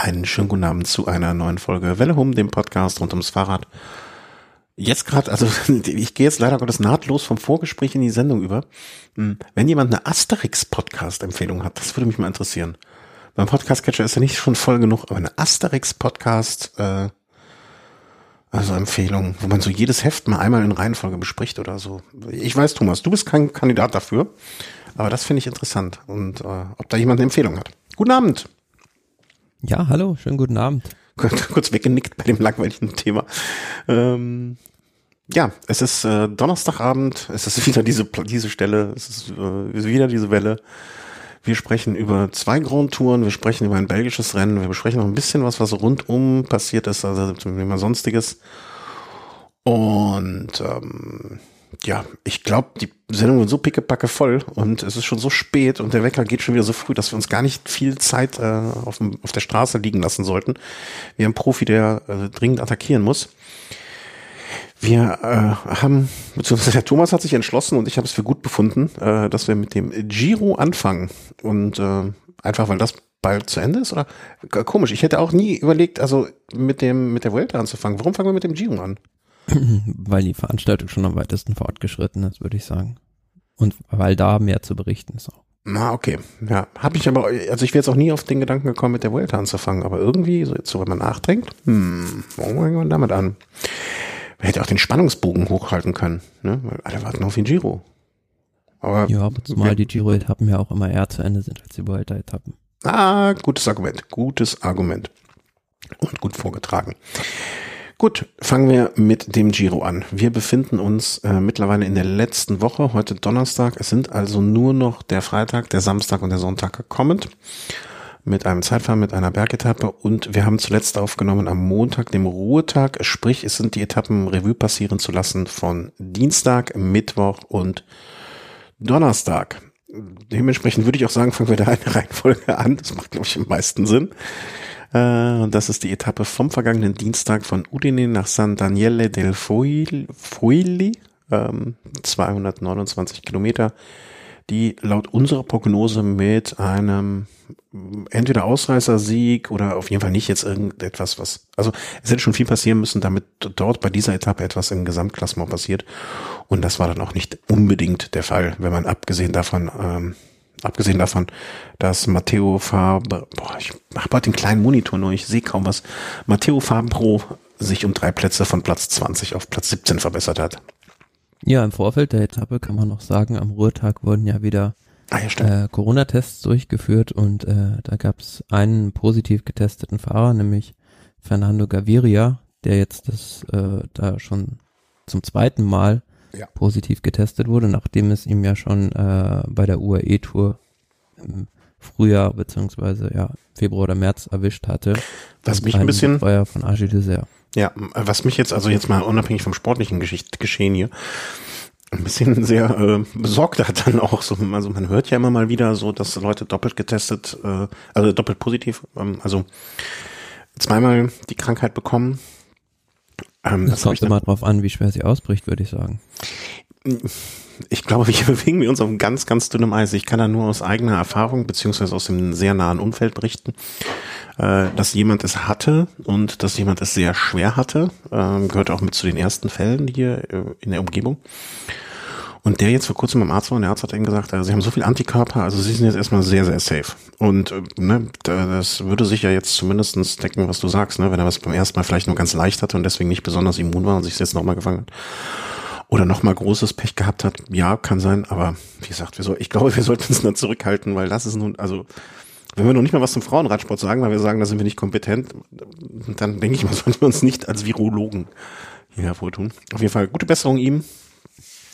Einen schönen guten Abend zu einer neuen Folge Welle Hum, dem Podcast rund ums Fahrrad. Jetzt gerade, also ich gehe jetzt leider Gottes nahtlos vom Vorgespräch in die Sendung über. Hm, wenn jemand eine Asterix-Podcast-Empfehlung hat, das würde mich mal interessieren. Beim Podcast-Catcher ist ja nicht schon voll genug, aber eine Asterix-Podcast, äh, also Empfehlung, wo man so jedes Heft mal einmal in Reihenfolge bespricht oder so. Ich weiß, Thomas, du bist kein Kandidat dafür, aber das finde ich interessant und äh, ob da jemand eine Empfehlung hat. Guten Abend. Ja, hallo, schönen guten Abend. Kurz weggenickt bei dem langweiligen Thema. Ähm, ja, es ist äh, Donnerstagabend, es ist wieder diese, diese Stelle, es ist äh, wieder diese Welle. Wir sprechen über zwei Grand Touren, wir sprechen über ein belgisches Rennen, wir besprechen noch ein bisschen was, was rundum passiert ist, also zum Thema Sonstiges. Und ähm, ja, ich glaube, die Sendung wird so pickepacke voll und es ist schon so spät und der Wecker geht schon wieder so früh, dass wir uns gar nicht viel Zeit äh, auf, dem, auf der Straße liegen lassen sollten. Wir haben einen Profi, der äh, dringend attackieren muss. Wir äh, haben, beziehungsweise der Thomas hat sich entschlossen und ich habe es für gut befunden, äh, dass wir mit dem Giro anfangen. Und äh, einfach, weil das bald zu Ende ist? Oder komisch, ich hätte auch nie überlegt, also mit dem mit der Vuelta anzufangen. Warum fangen wir mit dem Giro an? weil die Veranstaltung schon am weitesten fortgeschritten ist, würde ich sagen. Und weil da mehr zu berichten ist auch. Na, okay. Ja, habe ich aber, also ich wäre jetzt auch nie auf den Gedanken gekommen, mit der Vuelta anzufangen, aber irgendwie, so jetzt, so wenn man nachdenkt, hm, warum fangen wir damit an? Man hätte auch den Spannungsbogen hochhalten können, ne? Weil alle warten auf den Giro. Aber, ja, aber zumal okay. die Giro-Etappen ja auch immer eher zu Ende sind als die Vuelta-Etappen. Ah, gutes Argument, gutes Argument. Und gut vorgetragen. Gut, fangen wir mit dem Giro an. Wir befinden uns äh, mittlerweile in der letzten Woche, heute Donnerstag. Es sind also nur noch der Freitag, der Samstag und der Sonntag gekommen. Mit einem Zeitfahren, mit einer Bergetappe und wir haben zuletzt aufgenommen am Montag, dem Ruhetag. Sprich, es sind die Etappen Revue passieren zu lassen von Dienstag, Mittwoch und Donnerstag. Dementsprechend würde ich auch sagen, fangen wir da eine Reihenfolge an. Das macht, glaube ich, am meisten Sinn. Äh, und das ist die Etappe vom vergangenen Dienstag von Udine nach San Daniele del Fuili, ähm, 229 Kilometer, die laut unserer Prognose mit einem entweder Ausreißersieg oder auf jeden Fall nicht jetzt irgendetwas, was, also es hätte schon viel passieren müssen, damit dort bei dieser Etappe etwas im Gesamtklassement passiert. Und das war dann auch nicht unbedingt der Fall, wenn man abgesehen davon ähm, Abgesehen davon, dass Matteo Fabre, boah, ich habe bald den kleinen Monitor nur, ich sehe kaum was. Matteo Fabro sich um drei Plätze von Platz 20 auf Platz 17 verbessert hat. Ja, im Vorfeld der Etappe kann man noch sagen, am Ruhetag wurden ja wieder ah, ja, äh, Corona-Tests durchgeführt und äh, da gab es einen positiv getesteten Fahrer, nämlich Fernando Gaviria, der jetzt das äh, da schon zum zweiten Mal ja. positiv getestet wurde, nachdem es ihm ja schon äh, bei der UAE-Tour im Frühjahr beziehungsweise ja Februar oder März erwischt hatte. Was mich ein bisschen Betreuer von Agile Dessert. Ja, was mich jetzt also jetzt mal unabhängig vom sportlichen Geschicht, Geschehen hier ein bisschen sehr äh, besorgt hat dann auch so also man hört ja immer mal wieder so dass Leute doppelt getestet äh, also doppelt positiv ähm, also zweimal die Krankheit bekommen ähm, das, kommt immer drauf an, wie schwer sie ausbricht, würde ich sagen. Ich glaube, wir bewegen wir uns auf ganz, ganz dünnem Eis. Ich kann da nur aus eigener Erfahrung beziehungsweise aus dem sehr nahen Umfeld berichten, äh, dass jemand es hatte und dass jemand es sehr schwer hatte. Ähm, gehört auch mit zu den ersten Fällen hier äh, in der Umgebung. Und der jetzt vor kurzem beim Arzt war und der Arzt hat ihm gesagt, also sie haben so viel Antikörper, also sie sind jetzt erstmal sehr, sehr safe. Und äh, ne, das würde sich ja jetzt zumindestens decken, was du sagst, ne, wenn er was beim ersten Mal vielleicht nur ganz leicht hatte und deswegen nicht besonders immun war und sich jetzt nochmal gefangen hat. Oder nochmal großes Pech gehabt hat, ja, kann sein, aber wie gesagt, wir soll, ich glaube, wir sollten uns da zurückhalten, weil das ist nun, also wenn wir noch nicht mal was zum Frauenradsport sagen, weil wir sagen, da sind wir nicht kompetent, dann denke ich mal, sollten wir uns nicht als Virologen hier hervortun. Auf jeden Fall gute Besserung ihm.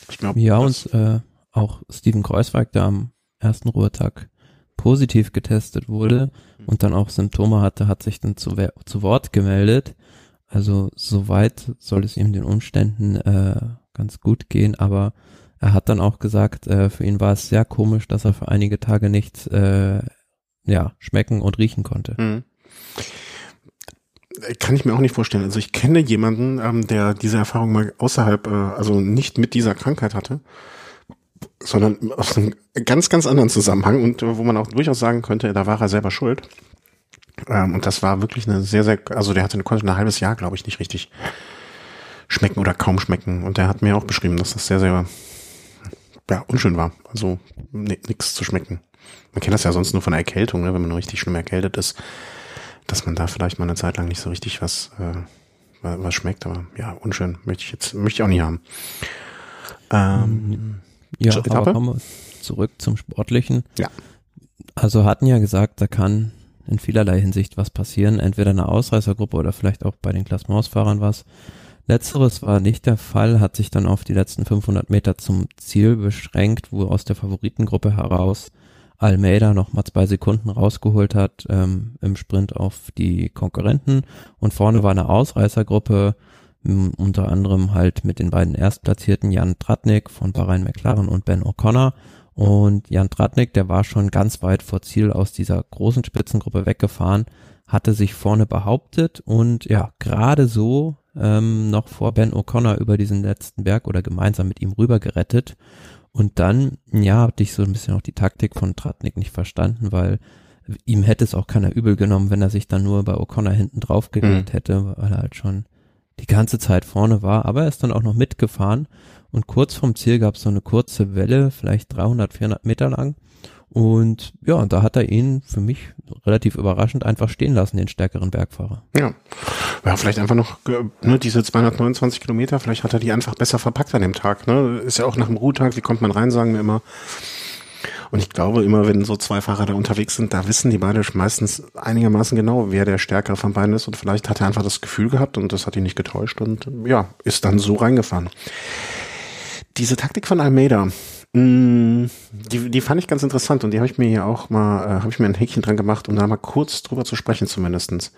Ich glaube. Ja, und äh, auch Steven Kreuzweig, der am ersten Ruhetag positiv getestet wurde mhm. und dann auch Symptome hatte, hat sich dann zu, zu Wort gemeldet. Also soweit soll es ihm den Umständen äh, ganz gut gehen, aber er hat dann auch gesagt, äh, für ihn war es sehr komisch, dass er für einige Tage nichts äh, ja, schmecken und riechen konnte. Mhm. Kann ich mir auch nicht vorstellen. Also ich kenne jemanden, ähm, der diese Erfahrung mal außerhalb, äh, also nicht mit dieser Krankheit hatte, sondern aus einem ganz, ganz anderen Zusammenhang und äh, wo man auch durchaus sagen könnte, da war er selber schuld. Ähm, und das war wirklich eine sehr, sehr, also der hatte konnte ein halbes Jahr, glaube ich, nicht richtig schmecken oder kaum schmecken. Und der hat mir auch beschrieben, dass das sehr, sehr ja, unschön war. Also nichts zu schmecken. Man kennt das ja sonst nur von Erkältung, ne, wenn man richtig schlimm erkältet ist, dass man da vielleicht mal eine Zeit lang nicht so richtig was, äh, was schmeckt. Aber ja, unschön möchte ich jetzt möchte ich auch nicht haben. Ähm, ja, Etappe? aber kommen wir zurück zum Sportlichen. Ja. Also hatten ja gesagt, da kann in vielerlei Hinsicht was passieren. Entweder eine Ausreißergruppe oder vielleicht auch bei den Klassementsfahrern was. Letzteres war nicht der Fall, hat sich dann auf die letzten 500 Meter zum Ziel beschränkt, wo aus der Favoritengruppe heraus Almeida noch mal zwei Sekunden rausgeholt hat ähm, im Sprint auf die Konkurrenten und vorne war eine Ausreißergruppe, unter anderem halt mit den beiden Erstplatzierten Jan Tratnik von Bahrain McLaren und Ben O'Connor und Jan Tratnik, der war schon ganz weit vor Ziel aus dieser großen Spitzengruppe weggefahren, hatte sich vorne behauptet und ja, gerade so ähm, noch vor Ben O'Connor über diesen letzten Berg oder gemeinsam mit ihm rüber gerettet. Und dann, ja, hatte ich so ein bisschen auch die Taktik von Tratnik nicht verstanden, weil ihm hätte es auch keiner übel genommen, wenn er sich dann nur bei O'Connor hinten drauf gelegt mhm. hätte, weil er halt schon die ganze Zeit vorne war. Aber er ist dann auch noch mitgefahren und kurz vorm Ziel gab es so eine kurze Welle, vielleicht 300, 400 Meter lang. Und ja, da hat er ihn für mich relativ überraschend einfach stehen lassen, den stärkeren Bergfahrer. Ja, ja vielleicht einfach noch ne, diese 229 Kilometer, vielleicht hat er die einfach besser verpackt an dem Tag. Ne? Ist ja auch nach dem Ruhetag, wie kommt man rein, sagen wir immer. Und ich glaube immer, wenn so zwei Fahrer da unterwegs sind, da wissen die beide meistens einigermaßen genau, wer der Stärkere von beiden ist. Und vielleicht hat er einfach das Gefühl gehabt und das hat ihn nicht getäuscht und ja, ist dann so reingefahren. Diese Taktik von Almeida, die, die fand ich ganz interessant und die habe ich mir hier auch mal, äh, habe ich mir ein Häkchen dran gemacht, um da mal kurz drüber zu sprechen zumindestens.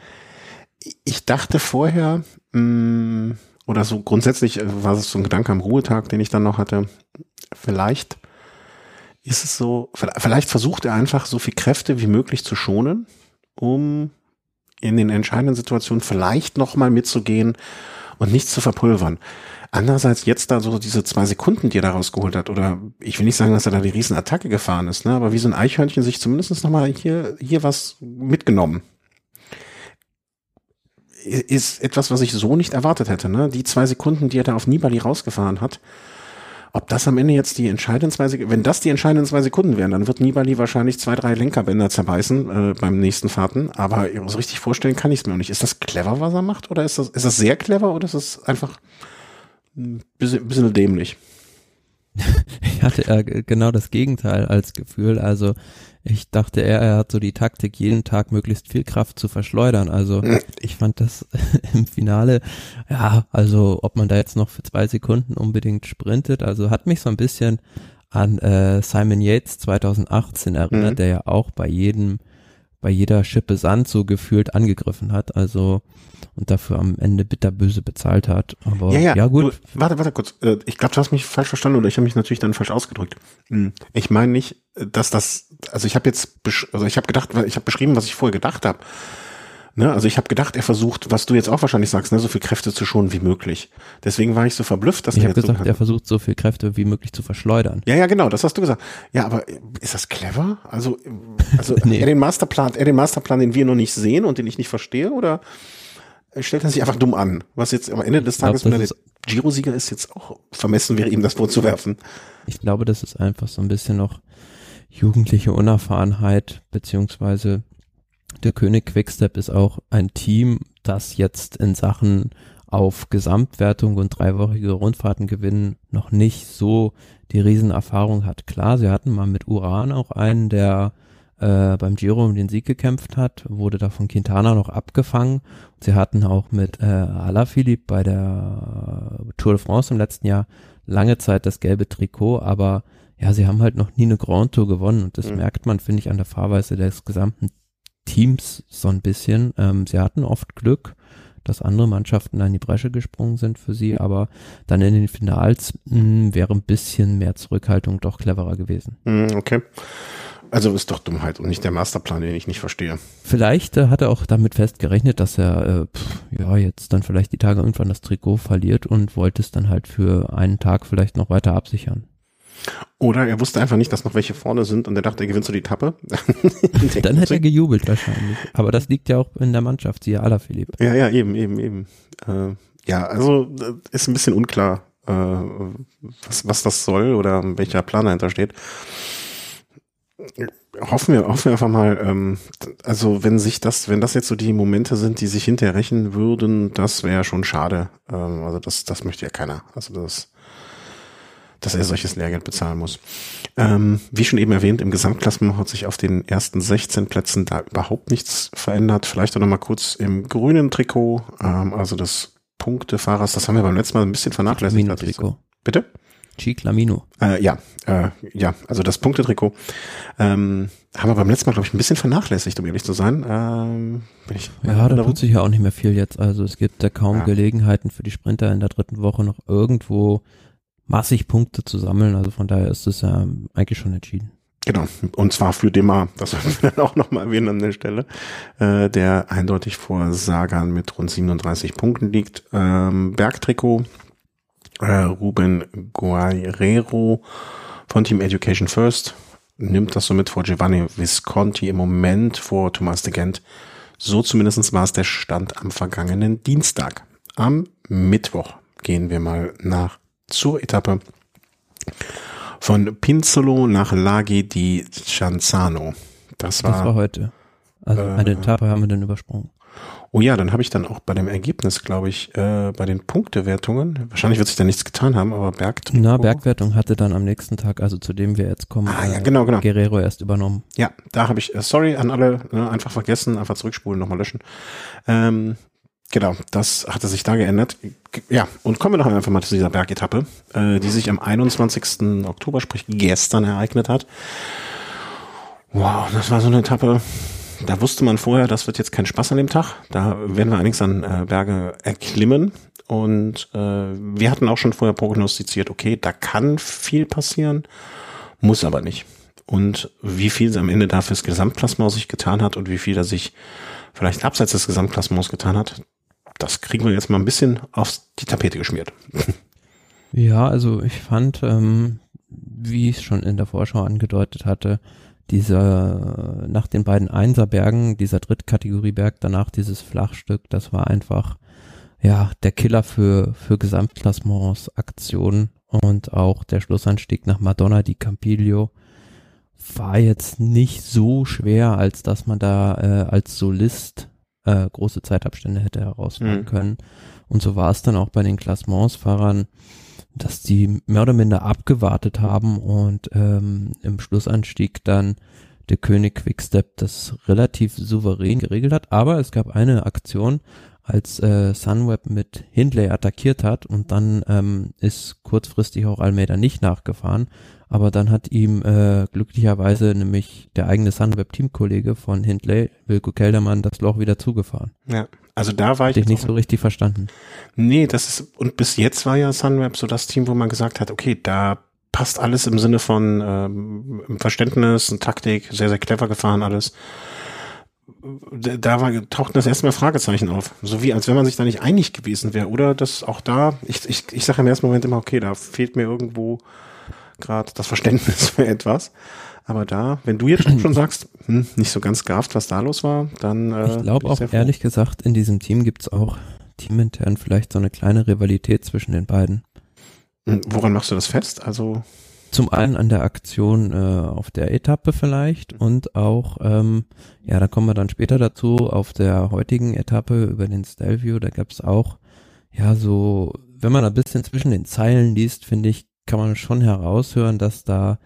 Ich dachte vorher, mm, oder so grundsätzlich äh, war es so ein Gedanke am Ruhetag, den ich dann noch hatte, vielleicht ist es so, vielleicht versucht er einfach so viel Kräfte wie möglich zu schonen, um in den entscheidenden Situationen vielleicht nochmal mitzugehen und nichts zu verpulvern. Andererseits jetzt da so diese zwei Sekunden, die er da rausgeholt hat, oder ich will nicht sagen, dass er da die Riesenattacke gefahren ist, ne, aber wie so ein Eichhörnchen sich zumindest nochmal hier, hier was mitgenommen. Ist etwas, was ich so nicht erwartet hätte, ne? Die zwei Sekunden, die er da auf Nibali rausgefahren hat, ob das am Ende jetzt die entscheidenden zwei Sekunden, wenn das die entscheidenden zwei Sekunden wären, dann wird Nibali wahrscheinlich zwei, drei Lenkerbänder zerbeißen äh, beim nächsten Fahrten. Aber so richtig vorstellen kann ich es mir auch nicht. Ist das clever, was er macht? Oder ist das, ist das sehr clever oder ist das einfach ein bisschen, bisschen dämlich. ich hatte ja genau das Gegenteil als Gefühl. Also ich dachte er, er hat so die Taktik, jeden Tag möglichst viel Kraft zu verschleudern. Also ich fand das im Finale, ja, also ob man da jetzt noch für zwei Sekunden unbedingt sprintet, also hat mich so ein bisschen an äh, Simon Yates 2018 erinnert, mhm. der ja auch bei jedem bei jeder Schippe Sand so gefühlt angegriffen hat, also und dafür am Ende bitterböse bezahlt hat. Aber ja, ja, ja gut. Du, warte, warte kurz. Äh, ich glaube, du hast mich falsch verstanden oder ich habe mich natürlich dann falsch ausgedrückt. Hm. Ich meine nicht, dass das, also ich habe jetzt, also ich habe gedacht, ich habe beschrieben, was ich vorher gedacht habe. Ne? Also ich habe gedacht, er versucht, was du jetzt auch wahrscheinlich sagst, ne, so viel Kräfte zu schonen wie möglich. Deswegen war ich so verblüfft, dass ich habe gesagt, so er versucht, so viel Kräfte wie möglich zu verschleudern. Ja, ja, genau, das hast du gesagt. Ja, aber ist das clever? Also, also nee. er den Masterplan, er den Masterplan, den wir noch nicht sehen und den ich nicht verstehe, oder stellt er sich einfach dumm an? Was jetzt am Ende des Tages, glaub, wenn er der Giro-Sieger ist, jetzt auch vermessen wäre, ihm das vorzuwerfen. Ich glaube, das ist einfach so ein bisschen noch jugendliche Unerfahrenheit, beziehungsweise der König Quickstep ist auch ein Team, das jetzt in Sachen auf Gesamtwertung und dreiwöchige Rundfahrten gewinnen noch nicht so die Riesenerfahrung hat. Klar, sie hatten mal mit Uran auch einen, der äh, beim Giro um den Sieg gekämpft hat, wurde da von Quintana noch abgefangen. Sie hatten auch mit äh, Alaphilippe bei der Tour de France im letzten Jahr lange Zeit das gelbe Trikot, aber ja, sie haben halt noch nie eine Grand Tour gewonnen und das mhm. merkt man, finde ich, an der Fahrweise des gesamten Teams so ein bisschen. Ähm, sie hatten oft Glück, dass andere Mannschaften in die Bresche gesprungen sind für sie, aber dann in den Finals mh, hm, wäre ein bisschen mehr Zurückhaltung doch cleverer gewesen. Hm, okay. Also ist doch Dummheit und nicht der Masterplan, den ich nicht verstehe. Vielleicht äh, hat er auch damit festgerechnet, dass er äh, pff, ja jetzt dann vielleicht die Tage irgendwann das Trikot verliert und wollte es dann halt für einen Tag vielleicht noch weiter absichern. Oder er wusste einfach nicht, dass noch welche vorne sind und er dachte, er gewinnt so die Tappe. Dann hätte er gejubelt wahrscheinlich. Aber das liegt ja auch in der Mannschaft, siehe Alaphilippe. Ja, ja, eben, eben, eben. Äh, ja, also äh, ist ein bisschen unklar, äh, was, was das soll oder welcher Plan dahinter steht. Hoffen wir, hoffen wir einfach mal, ähm, also wenn sich das, wenn das jetzt so die Momente sind, die sich hinterher rächen würden, das wäre schon schade. Ähm, also das, das möchte ja keiner. Also das dass er solches Lehrgeld bezahlen muss. Ähm, wie schon eben erwähnt, im Gesamtklassement hat sich auf den ersten 16 Plätzen da überhaupt nichts verändert. Vielleicht auch noch mal kurz im grünen Trikot, ähm, also das Punktefahrers, das haben wir beim letzten Mal ein bisschen vernachlässigt. Trikot. Bitte? Chiclamino. Äh, ja, äh, ja, also das Punktetrikot ähm, haben wir beim letzten Mal, glaube ich, ein bisschen vernachlässigt, um ehrlich zu sein. Ähm, ich ja, da tut sich ja auch nicht mehr viel jetzt. Also es gibt da kaum ja. Gelegenheiten für die Sprinter in der dritten Woche noch irgendwo massig Punkte zu sammeln. Also von daher ist es ja eigentlich schon entschieden. Genau, und zwar für Demar, das sollten wir dann auch nochmal erwähnen an der Stelle, äh, der eindeutig vor Sagan mit rund 37 Punkten liegt. Ähm, Bergtrikot, äh, Ruben Guerrero von Team Education First nimmt das somit vor Giovanni Visconti im Moment vor Thomas de Gent. So zumindest war es der Stand am vergangenen Dienstag. Am Mittwoch gehen wir mal nach zur Etappe von Pinzolo nach Laghi di Cianzano. Das war, das war heute. Also äh, eine Etappe haben wir dann übersprungen. Oh ja, dann habe ich dann auch bei dem Ergebnis, glaube ich, äh, bei den Punktewertungen, wahrscheinlich wird sich da nichts getan haben, aber Berg. Na, Bergwertung hatte dann am nächsten Tag, also zu dem wir jetzt kommen, ah, ja, genau, genau. Guerrero erst übernommen. Ja, da habe ich, äh, sorry an alle, ne, einfach vergessen, einfach zurückspulen, nochmal löschen. Ähm, Genau, das hatte sich da geändert. Ja, und kommen wir noch einfach mal zu dieser Bergetappe, äh, die sich am 21. Oktober, sprich gestern, ereignet hat. Wow, das war so eine Etappe, da wusste man vorher, das wird jetzt kein Spaß an dem Tag. Da werden wir einiges an äh, Berge erklimmen. Und äh, wir hatten auch schon vorher prognostiziert, okay, da kann viel passieren, muss aber nicht. Und wie viel am Ende da fürs Gesamtplasma sich getan hat und wie viel er sich vielleicht abseits des Gesamtklassements getan hat, das kriegen wir jetzt mal ein bisschen auf die Tapete geschmiert. Ja, also ich fand, ähm, wie ich es schon in der Vorschau angedeutet hatte, dieser nach den beiden Einserbergen, dieser Drittkategorieberg, danach dieses Flachstück, das war einfach ja der Killer für für Gesamtklassements Aktionen und auch der Schlussanstieg nach Madonna di Campiglio war jetzt nicht so schwer, als dass man da äh, als Solist äh, große Zeitabstände hätte herausfahren mhm. können. Und so war es dann auch bei den Klassementsfahrern, dass die mehr oder minder abgewartet haben und ähm, im Schlussanstieg dann der König Quickstep das relativ souverän geregelt hat. Aber es gab eine Aktion, als äh, Sunweb mit Hindley attackiert hat und dann ähm, ist kurzfristig auch Almeida nicht nachgefahren, aber dann hat ihm äh, glücklicherweise nämlich der eigene Sunweb-Teamkollege von Hindley, Wilko Keldermann, das Loch wieder zugefahren. Ja, also da war ich. Dich nicht so richtig verstanden. Nee, das ist, und bis jetzt war ja Sunweb so das Team, wo man gesagt hat, okay, da passt alles im Sinne von ähm, Verständnis und Taktik, sehr, sehr clever gefahren alles da war, tauchten das erste Mal Fragezeichen auf. So wie, als wenn man sich da nicht einig gewesen wäre. Oder dass auch da, ich, ich, ich sage im ersten Moment immer, okay, da fehlt mir irgendwo gerade das Verständnis für etwas. Aber da, wenn du jetzt schon sagst, hm, nicht so ganz gaft, was da los war, dann. Äh, ich glaube auch, ehrlich gesagt, in diesem Team gibt's auch teamintern vielleicht so eine kleine Rivalität zwischen den beiden. Hm, woran machst du das fest? Also. Zum einen an der Aktion äh, auf der Etappe vielleicht und auch, ähm, ja, da kommen wir dann später dazu, auf der heutigen Etappe über den Stelvio, da gab's auch, ja, so, wenn man ein bisschen zwischen den Zeilen liest, finde ich, kann man schon heraushören, dass da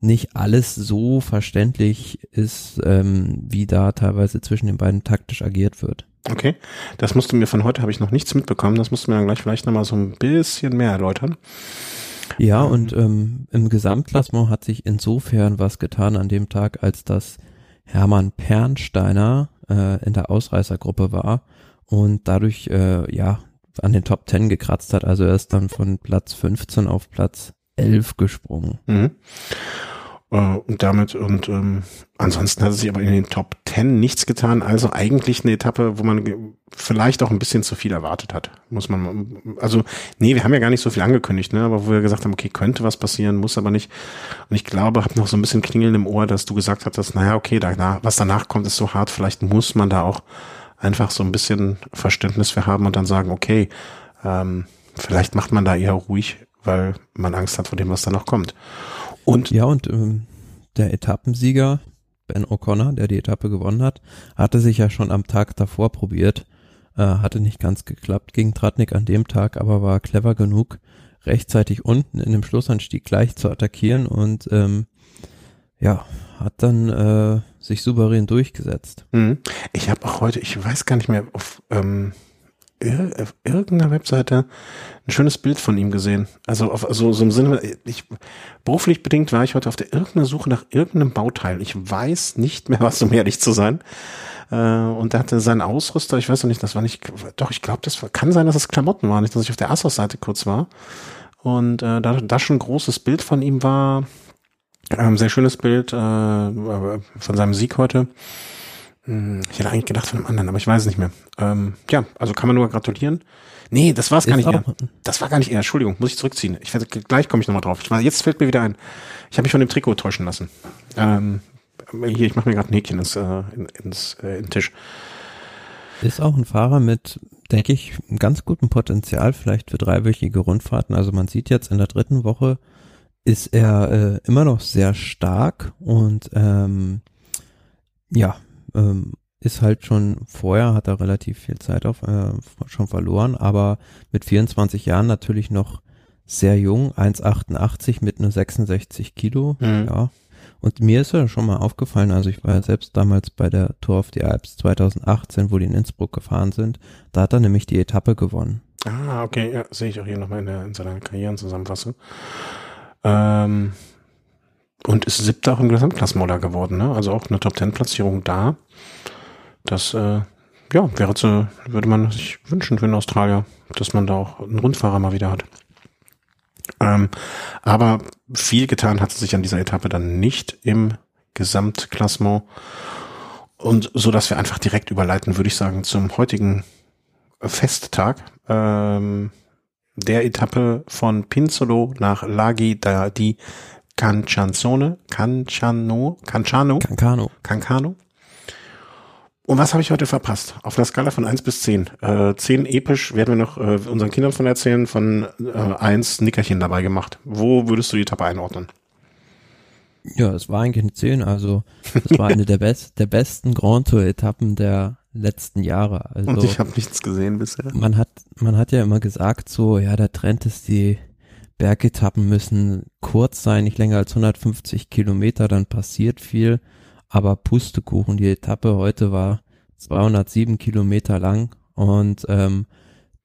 nicht alles so verständlich ist, ähm, wie da teilweise zwischen den beiden taktisch agiert wird. Okay, das musst du mir von heute habe ich noch nichts mitbekommen. Das musst du mir dann gleich vielleicht nochmal so ein bisschen mehr erläutern. Ja, und ähm, im Gesamtklassement hat sich insofern was getan an dem Tag, als dass Hermann Pernsteiner äh, in der Ausreißergruppe war und dadurch äh, ja an den Top 10 gekratzt hat. Also er ist dann von Platz 15 auf Platz 11 gesprungen. Mhm. Äh, und damit und ähm, ansonsten hat es sich aber in den Top Ten nichts getan. Also eigentlich eine Etappe, wo man vielleicht auch ein bisschen zu viel erwartet hat. Muss man, also nee, wir haben ja gar nicht so viel angekündigt, ne? Aber wo wir gesagt haben, okay, könnte was passieren, muss aber nicht. Und ich glaube, habe noch so ein bisschen Klingeln im Ohr, dass du gesagt hattest, naja, okay, danach, was danach kommt, ist so hart. Vielleicht muss man da auch einfach so ein bisschen Verständnis für haben und dann sagen, okay, ähm, vielleicht macht man da eher ruhig, weil man Angst hat vor dem, was da noch kommt. Und ja, und ähm, der Etappensieger, Ben O'Connor, der die Etappe gewonnen hat, hatte sich ja schon am Tag davor probiert. Äh, hatte nicht ganz geklappt gegen Tratnik an dem Tag, aber war clever genug, rechtzeitig unten in dem Schlussanstieg gleich zu attackieren und ähm, ja, hat dann äh, sich souverän durchgesetzt. Mhm. Ich habe auch heute, ich weiß gar nicht mehr, auf ähm, auf irgendeiner Webseite ein schönes Bild von ihm gesehen. Also auf also so im Sinne, ich beruflich bedingt war ich heute auf der irgendeiner Suche nach irgendeinem Bauteil. Ich weiß nicht mehr, was um ehrlich zu sein. Äh, und er hatte seinen Ausrüster, ich weiß noch nicht, das war nicht, doch, ich glaube, das war, kann sein, dass es Klamotten waren, nicht, dass ich auf der Assos-Seite kurz war. Und äh, da, da schon ein großes Bild von ihm war, ähm, sehr schönes Bild äh, von seinem Sieg heute. Hm, ich hätte eigentlich gedacht von einem anderen, aber ich weiß es nicht mehr. Ähm, ja, also kann man nur gratulieren. Nee, das war es gar nicht eher. Das war gar nicht eher. Entschuldigung, muss ich zurückziehen. Ich werde, gleich komme ich nochmal drauf. Ich war, jetzt fällt mir wieder ein. Ich habe mich von dem Trikot täuschen lassen. Ähm, hier, ich mache mir gerade ein Häkchen ins, äh, ins äh, in den Tisch. Ist auch ein Fahrer mit, denke ich, ganz gutem Potenzial vielleicht für dreiwöchige Rundfahrten. Also man sieht jetzt in der dritten Woche ist er äh, immer noch sehr stark und ähm, ja, ähm, ist halt schon vorher, hat er relativ viel Zeit auf, äh, schon verloren, aber mit 24 Jahren natürlich noch sehr jung, 1,88 mit nur 66 Kilo, mhm. ja. Und mir ist ja schon mal aufgefallen, also ich war ja selbst damals bei der Tour of the Alps 2018, wo die in Innsbruck gefahren sind, da hat er nämlich die Etappe gewonnen. Ah, okay, ja, sehe ich auch hier nochmal in, der, in seiner Karrierenzusammenfassung. Ähm, und ist siebter auch im Gesamtklassenmoller geworden, ne? Also auch eine Top-Ten-Platzierung da. Das, äh, ja, wäre zu, würde man sich wünschen für einen Australier, dass man da auch einen Rundfahrer mal wieder hat. Ähm, aber viel getan hat sich an dieser Etappe dann nicht im Gesamtklassement. Und so, dass wir einfach direkt überleiten, würde ich sagen, zum heutigen Festtag. Ähm, der Etappe von Pinzolo nach Laghi da di Cancianzone, Canciano, Canciano, Cancano. Cancano. Und was habe ich heute verpasst? Auf einer Skala von eins bis zehn. Äh, 10 episch werden wir noch äh, unseren Kindern von erzählen, von äh, 1 Nickerchen dabei gemacht. Wo würdest du die Etappe einordnen? Ja, es war eigentlich eine 10, also es war eine der, best, der besten Grand Tour Etappen der letzten Jahre. Also, Und ich habe nichts gesehen bisher. Man hat, man hat ja immer gesagt so, ja, der Trend ist die Bergetappen müssen kurz sein, nicht länger als 150 Kilometer, dann passiert viel. Aber Pustekuchen, die Etappe heute war 207 Kilometer lang und ähm,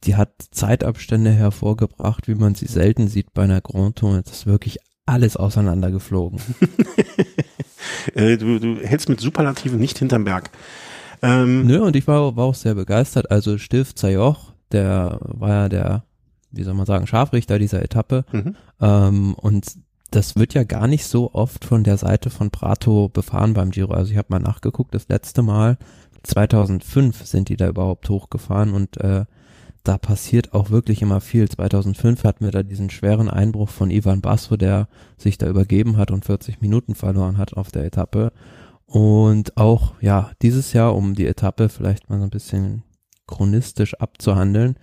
die hat Zeitabstände hervorgebracht, wie man sie selten sieht bei einer Grand Tour. Das ist wirklich alles auseinandergeflogen. Äh, du, du hältst mit Superlativen nicht hinterm Berg. Ähm, Nö, und ich war, war auch sehr begeistert. Also Stilf Zajoch, der war ja der wie soll man sagen, Scharfrichter dieser Etappe. Mhm. Ähm, und das wird ja gar nicht so oft von der Seite von Prato befahren beim Giro. Also ich habe mal nachgeguckt, das letzte Mal 2005 sind die da überhaupt hochgefahren und äh, da passiert auch wirklich immer viel. 2005 hatten wir da diesen schweren Einbruch von Ivan Basso, der sich da übergeben hat und 40 Minuten verloren hat auf der Etappe. Und auch, ja, dieses Jahr, um die Etappe vielleicht mal so ein bisschen chronistisch abzuhandeln,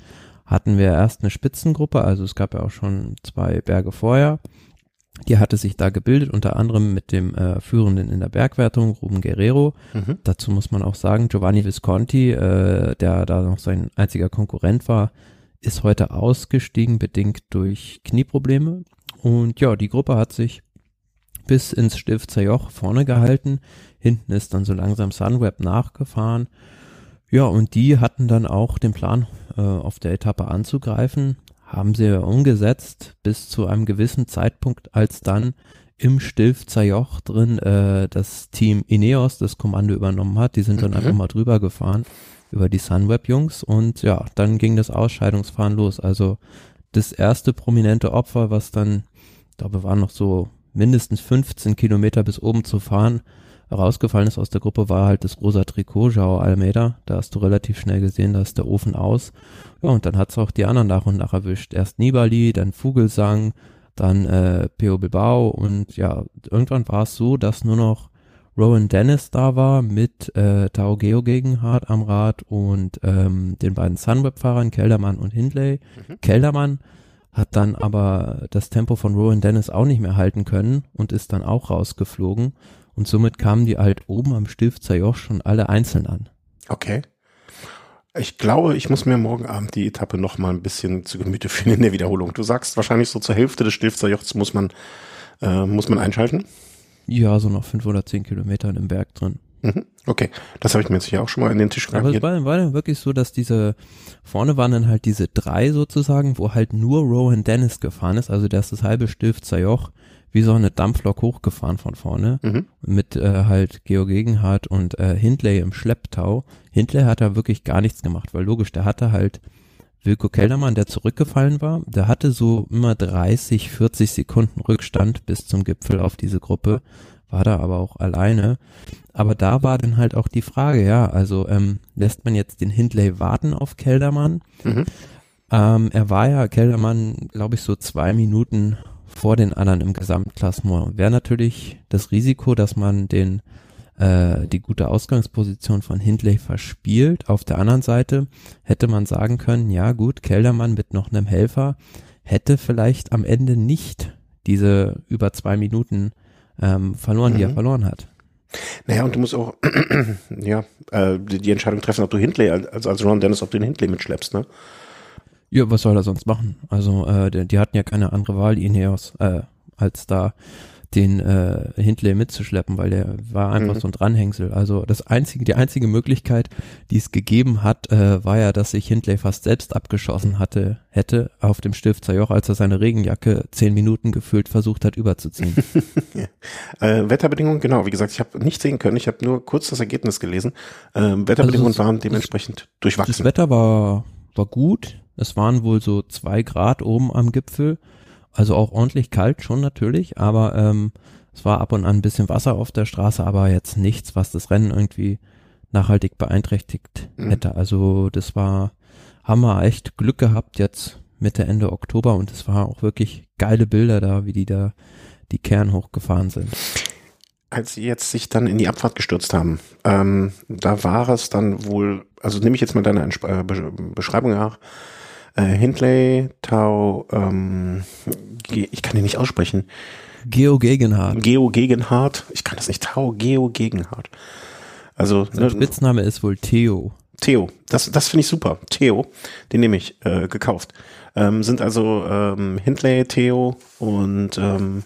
hatten wir erst eine Spitzengruppe, also es gab ja auch schon zwei Berge vorher. Die hatte sich da gebildet, unter anderem mit dem äh, Führenden in der Bergwertung, Ruben Guerrero. Mhm. Dazu muss man auch sagen, Giovanni Visconti, äh, der da noch sein einziger Konkurrent war, ist heute ausgestiegen, bedingt durch Knieprobleme. Und ja, die Gruppe hat sich bis ins Stifter Joch vorne gehalten. Hinten ist dann so langsam Sunweb nachgefahren. Ja, und die hatten dann auch den Plan, äh, auf der Etappe anzugreifen, haben sie umgesetzt bis zu einem gewissen Zeitpunkt, als dann im Stilfzer Joch drin äh, das Team Ineos das Kommando übernommen hat. Die sind dann mhm. einfach mal drüber gefahren über die Sunweb-Jungs und ja, dann ging das Ausscheidungsfahren los. Also das erste prominente Opfer, was dann, ich glaube, waren noch so mindestens 15 Kilometer bis oben zu fahren. Rausgefallen ist aus der Gruppe war halt das rosa Trikot, Jao Almeida. Da hast du relativ schnell gesehen, da ist der Ofen aus. Ja, und dann hat's auch die anderen nach und nach erwischt. Erst Nibali, dann Vogelsang, dann äh, Peo Bilbao und ja, irgendwann war es so, dass nur noch Rowan Dennis da war mit äh, Tao Geo Gegenhardt am Rad und ähm, den beiden Sunweb-Fahrern Keldermann und Hindley. Mhm. Keldermann hat dann aber das Tempo von Rowan Dennis auch nicht mehr halten können und ist dann auch rausgeflogen und somit kamen die halt oben am Stifter Joch schon alle einzeln an. Okay. Ich glaube, ich muss mir morgen Abend die Etappe noch mal ein bisschen zu Gemüte führen in der Wiederholung. Du sagst wahrscheinlich so zur Hälfte des Stifter Jochs muss man, äh, muss man einschalten. Ja, so noch 510 Kilometer im Berg drin. Mhm. Okay, das habe ich mir jetzt hier auch schon mal in den Tisch Aber es war, war dann wirklich so, dass diese, vorne waren dann halt diese drei sozusagen, wo halt nur Rowan Dennis gefahren ist, also der ist das halbe Stilfzer Joch, wie so eine Dampflok hochgefahren von vorne, mhm. mit äh, halt Geo Gegenhardt und äh, Hindley im Schlepptau. Hindley hat da wirklich gar nichts gemacht, weil logisch, der hatte halt Wilko Keldermann, der zurückgefallen war, der hatte so immer 30, 40 Sekunden Rückstand bis zum Gipfel auf diese Gruppe, war da aber auch alleine. Aber da war dann halt auch die Frage, ja, also ähm, lässt man jetzt den Hindley warten auf Keldermann? Mhm. Ähm, er war ja, Keldermann, glaube ich, so zwei Minuten vor den anderen im Gesamtklassement. Wäre natürlich das Risiko, dass man den äh, die gute Ausgangsposition von Hindley verspielt. Auf der anderen Seite hätte man sagen können, ja gut, Keldermann mit noch einem Helfer hätte vielleicht am Ende nicht diese über zwei Minuten ähm, verloren, mhm. die er mhm. verloren hat. Naja, und du musst auch ja, äh, die, die, Entscheidung treffen, ob du Hindley, als, als Ron Dennis, ob du den Hindley mitschleppst, ne? Ja, was soll er sonst machen? Also, äh, die, die hatten ja keine andere Wahl, Ineos, äh, als da den äh, Hindley mitzuschleppen, weil der war einfach mhm. so ein Dranhängsel. Also das einzige, die einzige Möglichkeit, die es gegeben hat, äh, war ja, dass sich Hindley fast selbst abgeschossen hatte, hätte auf dem Stift Joch, als er seine Regenjacke zehn Minuten gefühlt versucht hat überzuziehen. ja. äh, Wetterbedingungen, genau, wie gesagt, ich habe nicht sehen können, ich habe nur kurz das Ergebnis gelesen. Ähm, Wetterbedingungen also waren dementsprechend das, durchwachsen. Das Wetter war, war gut. Es waren wohl so zwei Grad oben am Gipfel. Also auch ordentlich kalt schon natürlich, aber ähm, es war ab und an ein bisschen Wasser auf der Straße, aber jetzt nichts, was das Rennen irgendwie nachhaltig beeinträchtigt mhm. hätte. Also das war, haben wir echt Glück gehabt jetzt Mitte, Ende Oktober und es war auch wirklich geile Bilder da, wie die da die Kern hochgefahren sind. Als sie jetzt sich dann in die Abfahrt gestürzt haben, ähm, da war es dann wohl, also nehme ich jetzt mal deine äh, Beschreibung nach, äh, Hindley, Tau, ähm, ich kann den nicht aussprechen. Geo Gegenhardt. Geo Gegenhardt. Ich kann das nicht. Tau Geo Gegenhardt. Also sein ne, Spitzname ist wohl Theo. Theo, das das finde ich super. Theo, den nehme ich äh, gekauft. Ähm, sind also ähm, Hindley, Theo und ähm,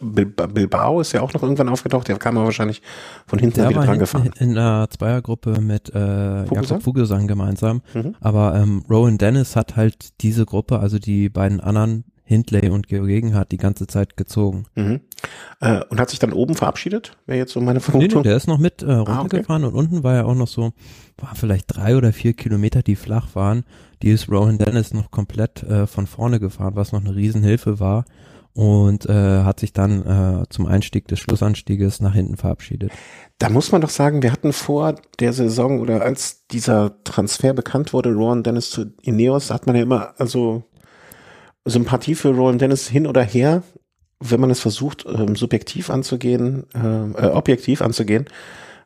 Bilbao ist ja auch noch irgendwann aufgetaucht, der kam aber wahrscheinlich von hinten der wieder dran gefahren. In einer Zweiergruppe mit äh, Jakob Vogelsang gemeinsam. Mhm. Aber ähm, Rowan Dennis hat halt diese Gruppe, also die beiden anderen, Hindley und Georgegen, hat die ganze Zeit gezogen. Mhm. Äh, und hat sich dann oben verabschiedet? Wäre jetzt so meine Vermutung. Nee, nee, der ist noch mit äh, runtergefahren ah, okay. und unten war ja auch noch so, war vielleicht drei oder vier Kilometer, die flach waren. Die ist Rowan Dennis noch komplett äh, von vorne gefahren, was noch eine Riesenhilfe war und äh, hat sich dann äh, zum Einstieg des Schlussanstieges nach hinten verabschiedet. Da muss man doch sagen, wir hatten vor der Saison oder als dieser Transfer bekannt wurde, Rowan Dennis zu Ineos, hat man ja immer also Sympathie für Rowan Dennis hin oder her, wenn man es versucht, ähm, subjektiv anzugehen, äh, äh, objektiv anzugehen,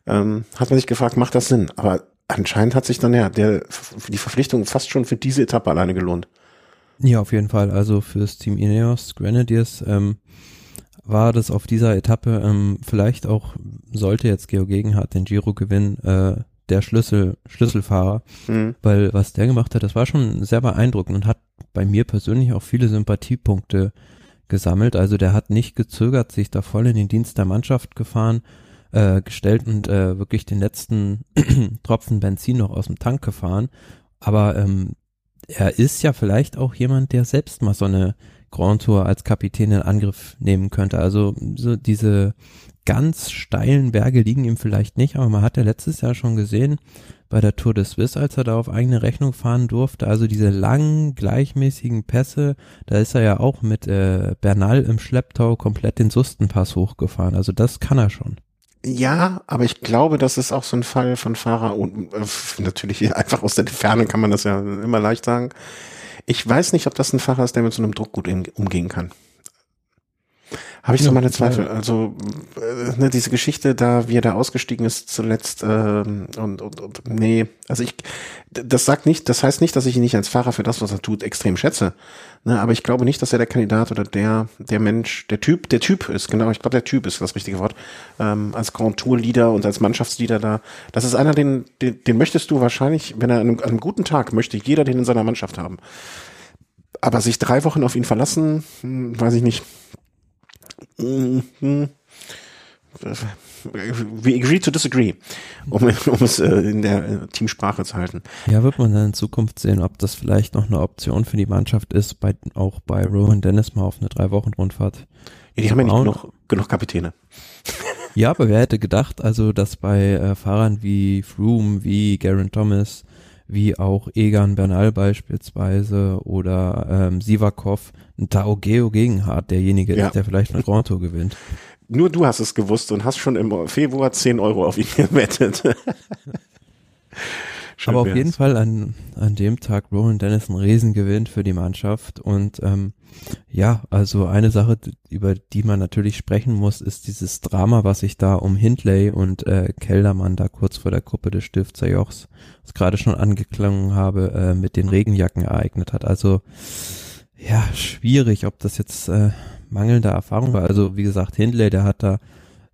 ähm, hat man sich gefragt, macht das Sinn? Aber anscheinend hat sich dann ja der, die Verpflichtung fast schon für diese Etappe alleine gelohnt. Ja, auf jeden Fall. Also fürs Team Ineos Grenadiers ähm, war das auf dieser Etappe ähm, vielleicht auch, sollte jetzt Geo Gegenhardt den Giro gewinnen, äh, der Schlüssel, Schlüsselfahrer, mhm. weil was der gemacht hat, das war schon sehr beeindruckend und hat bei mir persönlich auch viele Sympathiepunkte gesammelt. Also der hat nicht gezögert, sich da voll in den Dienst der Mannschaft gefahren, äh, gestellt und äh, wirklich den letzten Tropfen Benzin noch aus dem Tank gefahren. Aber ähm, er ist ja vielleicht auch jemand, der selbst mal so eine Grand Tour als Kapitän in Angriff nehmen könnte. Also so diese ganz steilen Berge liegen ihm vielleicht nicht, aber man hat ja letztes Jahr schon gesehen bei der Tour de Suisse, als er da auf eigene Rechnung fahren durfte, also diese langen, gleichmäßigen Pässe, da ist er ja auch mit äh, Bernal im Schlepptau komplett den Sustenpass hochgefahren. Also das kann er schon. Ja, aber ich glaube, das ist auch so ein Fall von Fahrer und äh, natürlich einfach aus der Ferne kann man das ja immer leicht sagen. Ich weiß nicht, ob das ein Fahrer ist, der mit so einem Druck gut umgehen kann. Habe ich so meine Zweifel. Also äh, ne, diese Geschichte, da wie er da ausgestiegen ist zuletzt ähm, und, und, und nee, also ich das sagt nicht, das heißt nicht, dass ich ihn nicht als Fahrer für das, was er tut, extrem schätze. Ne, aber ich glaube nicht, dass er der Kandidat oder der der Mensch, der Typ, der Typ ist. Genau, ich glaube, der Typ ist das richtige Wort. Ähm, als Grand Tour Leader und als Mannschaftsleader da. Das ist einer, den den, den möchtest du wahrscheinlich, wenn er an einem, an einem guten Tag möchte jeder den in seiner Mannschaft haben. Aber sich drei Wochen auf ihn verlassen, hm, weiß ich nicht we agree to disagree, um, um es äh, in der äh, Teamsprache zu halten. Ja, wird man dann in Zukunft sehen, ob das vielleicht noch eine Option für die Mannschaft ist, bei, auch bei Rowan Dennis mal auf eine Drei-Wochen-Rundfahrt. Ja, die haben ja nicht genug, genug Kapitäne. Ja, aber wer hätte gedacht, also, dass bei äh, Fahrern wie Froome, wie Garen Thomas, wie auch Egan Bernal beispielsweise oder ähm, Sivakov ein Tao Geo Gegenhardt derjenige ja. ist, der vielleicht eine Grand Tour gewinnt. Nur du hast es gewusst und hast schon im Februar 10 Euro auf ihn gewettet. Aber auf jeden Fall an, an dem Tag Rowan Dennis ein Riesengewinn für die Mannschaft und ähm, ja, also eine Sache, über die man natürlich sprechen muss, ist dieses Drama, was sich da um Hindley und äh, Keldermann da kurz vor der Gruppe des Stifter Jochs, was gerade schon angeklungen habe, äh, mit den Regenjacken ereignet hat. Also ja, schwierig, ob das jetzt äh, mangelnde Erfahrung war. Also wie gesagt, Hindley, der hat da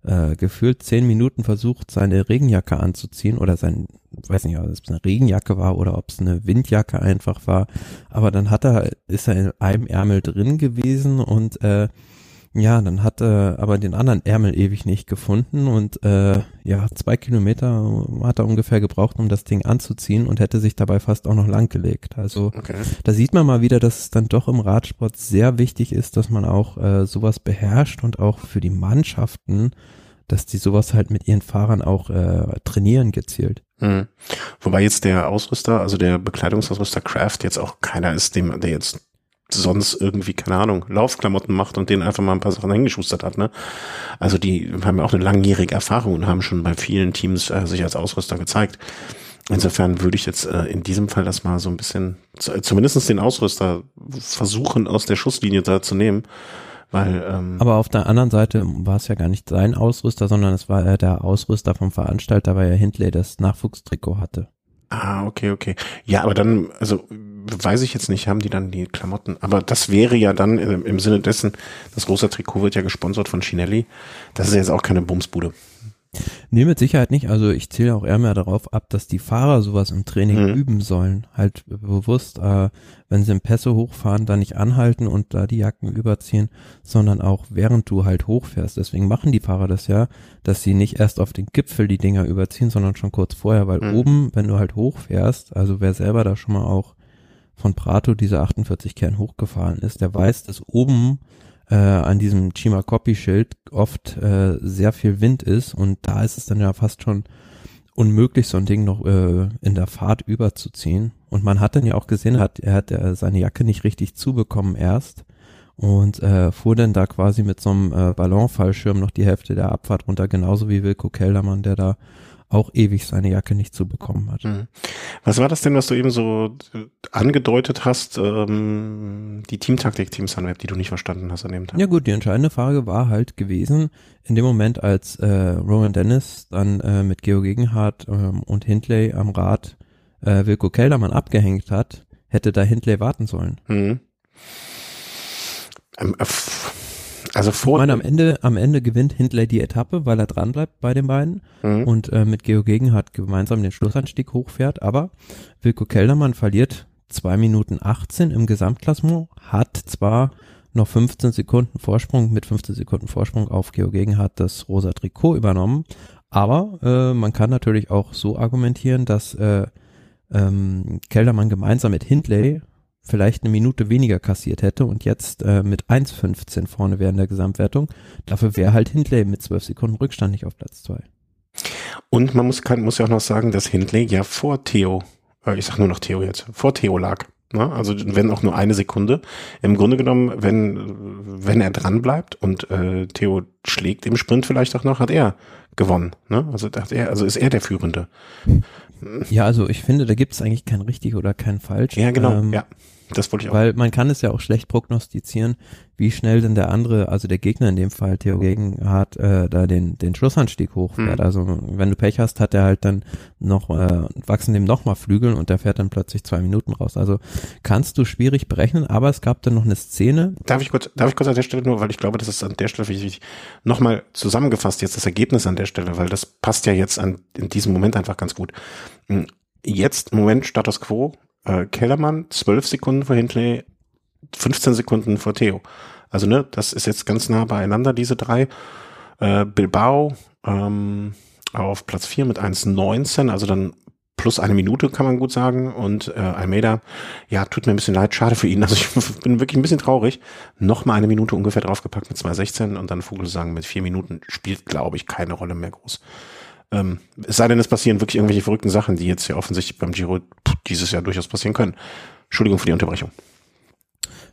äh, gefühlt zehn Minuten versucht, seine Regenjacke anzuziehen oder sein, weiß nicht, ob es eine Regenjacke war oder ob es eine Windjacke einfach war. Aber dann hat er, ist er in einem Ärmel drin gewesen und äh, ja, dann hat er aber den anderen Ärmel ewig nicht gefunden und äh, ja, zwei Kilometer hat er ungefähr gebraucht, um das Ding anzuziehen und hätte sich dabei fast auch noch langgelegt. Also okay. da sieht man mal wieder, dass es dann doch im Radsport sehr wichtig ist, dass man auch äh, sowas beherrscht und auch für die Mannschaften, dass die sowas halt mit ihren Fahrern auch äh, trainieren gezielt. Mhm. Wobei jetzt der Ausrüster, also der Bekleidungsausrüster Kraft jetzt auch keiner ist, dem der jetzt sonst irgendwie, keine Ahnung, Laufklamotten macht und denen einfach mal ein paar Sachen hingeschustert hat. Ne? Also die haben ja auch eine langjährige Erfahrung und haben schon bei vielen Teams äh, sich als Ausrüster gezeigt. Insofern würde ich jetzt äh, in diesem Fall das mal so ein bisschen, zumindestens den Ausrüster versuchen, aus der Schusslinie da zu nehmen. Weil, ähm, Aber auf der anderen Seite war es ja gar nicht sein Ausrüster, sondern es war äh, der Ausrüster vom Veranstalter, weil er Hindley das Nachwuchstrikot hatte. Ah, okay, okay. Ja, aber dann, also weiß ich jetzt nicht, haben die dann die Klamotten. Aber das wäre ja dann im, Sinne dessen, das rosa Trikot wird ja gesponsert von Chinelli. Das ist jetzt auch keine Bumsbude. Nee, mit Sicherheit nicht. Also ich zähle auch eher mehr darauf ab, dass die Fahrer sowas im Training mhm. üben sollen. Halt bewusst, äh, wenn sie im Pässe hochfahren, da nicht anhalten und da die Jacken überziehen, sondern auch während du halt hochfährst. Deswegen machen die Fahrer das ja, dass sie nicht erst auf den Gipfel die Dinger überziehen, sondern schon kurz vorher, weil mhm. oben, wenn du halt hochfährst, also wer selber da schon mal auch von Prato diese 48 Kern hochgefahren ist, der weiß, dass oben äh, an diesem Chima Copy Schild oft äh, sehr viel Wind ist und da ist es dann ja fast schon unmöglich, so ein Ding noch äh, in der Fahrt überzuziehen. Und man hat dann ja auch gesehen, hat, er hat äh, seine Jacke nicht richtig zubekommen erst und äh, fuhr dann da quasi mit so einem äh, Ballonfallschirm noch die Hälfte der Abfahrt runter, genauso wie Wilko Keldermann, der da auch ewig seine Jacke nicht zu bekommen hat. Mhm. Was war das denn, was du eben so äh, angedeutet hast, ähm, die Teamtaktik Team Sunweb, die du nicht verstanden hast an dem Tag? Ja gut, die entscheidende Frage war halt gewesen, in dem Moment, als äh, Rowan Dennis dann äh, mit Geo Gegenhardt ähm, und Hindley am Rad äh, Wilko Keldermann abgehängt hat, hätte da Hindley warten sollen. Mhm. Ähm, äh, also vor. Ich meine, am Ende, am Ende gewinnt Hindley die Etappe, weil er dran bleibt bei den beiden mhm. und äh, mit Geo Gegenhardt gemeinsam den Schlussanstieg hochfährt. Aber Wilko Keldermann verliert zwei Minuten 18 im Gesamtklassement, hat zwar noch 15 Sekunden Vorsprung, mit 15 Sekunden Vorsprung auf Geo Gegenhardt das rosa Trikot übernommen. Aber äh, man kann natürlich auch so argumentieren, dass äh, ähm, Keldermann gemeinsam mit Hindley vielleicht eine Minute weniger kassiert hätte und jetzt äh, mit 1,15 vorne wäre in der Gesamtwertung. Dafür wäre halt Hindley mit 12 Sekunden Rückstand nicht auf Platz 2. Und man muss, kann, muss ja auch noch sagen, dass Hindley ja vor Theo, äh, ich sag nur noch Theo jetzt, vor Theo lag. Ne? Also wenn auch nur eine Sekunde. Im Grunde genommen, wenn, wenn er dran bleibt und äh, Theo schlägt im Sprint vielleicht auch noch, hat er gewonnen. Ne? Also hat er, also ist er der Führende. Ja, also ich finde, da gibt es eigentlich kein richtig oder kein falsch. Ja, genau, ähm, ja. Das wollte ich auch. Weil man kann es ja auch schlecht prognostizieren, wie schnell denn der andere, also der Gegner in dem Fall, Theo Gegenhardt, äh, da den, den Schlussanstieg hochfährt. Hm. Also wenn du Pech hast, hat er halt dann noch, äh, wachsen dem nochmal Flügel und der fährt dann plötzlich zwei Minuten raus. Also kannst du schwierig berechnen, aber es gab dann noch eine Szene. Darf ich kurz, darf ich kurz an der Stelle nur, weil ich glaube, das ist an der Stelle wichtig, nochmal zusammengefasst jetzt das Ergebnis an der Stelle, weil das passt ja jetzt an, in diesem Moment einfach ganz gut. Hm, jetzt, Moment, Status Quo, äh, Kellermann 12 Sekunden vor Hindley, 15 Sekunden vor Theo. Also ne, das ist jetzt ganz nah beieinander, diese drei. Äh, Bilbao ähm, auf Platz 4 mit 1,19, also dann plus eine Minute, kann man gut sagen. Und äh, Almeida, ja, tut mir ein bisschen leid, schade für ihn. Also ich bin wirklich ein bisschen traurig. Nochmal eine Minute ungefähr draufgepackt mit 2,16 und dann Vogelsang mit vier Minuten spielt, glaube ich, keine Rolle mehr groß. Ähm, es sei denn, es passieren wirklich irgendwelche verrückten Sachen, die jetzt ja offensichtlich beim Giro dieses Jahr durchaus passieren können. Entschuldigung für die Unterbrechung.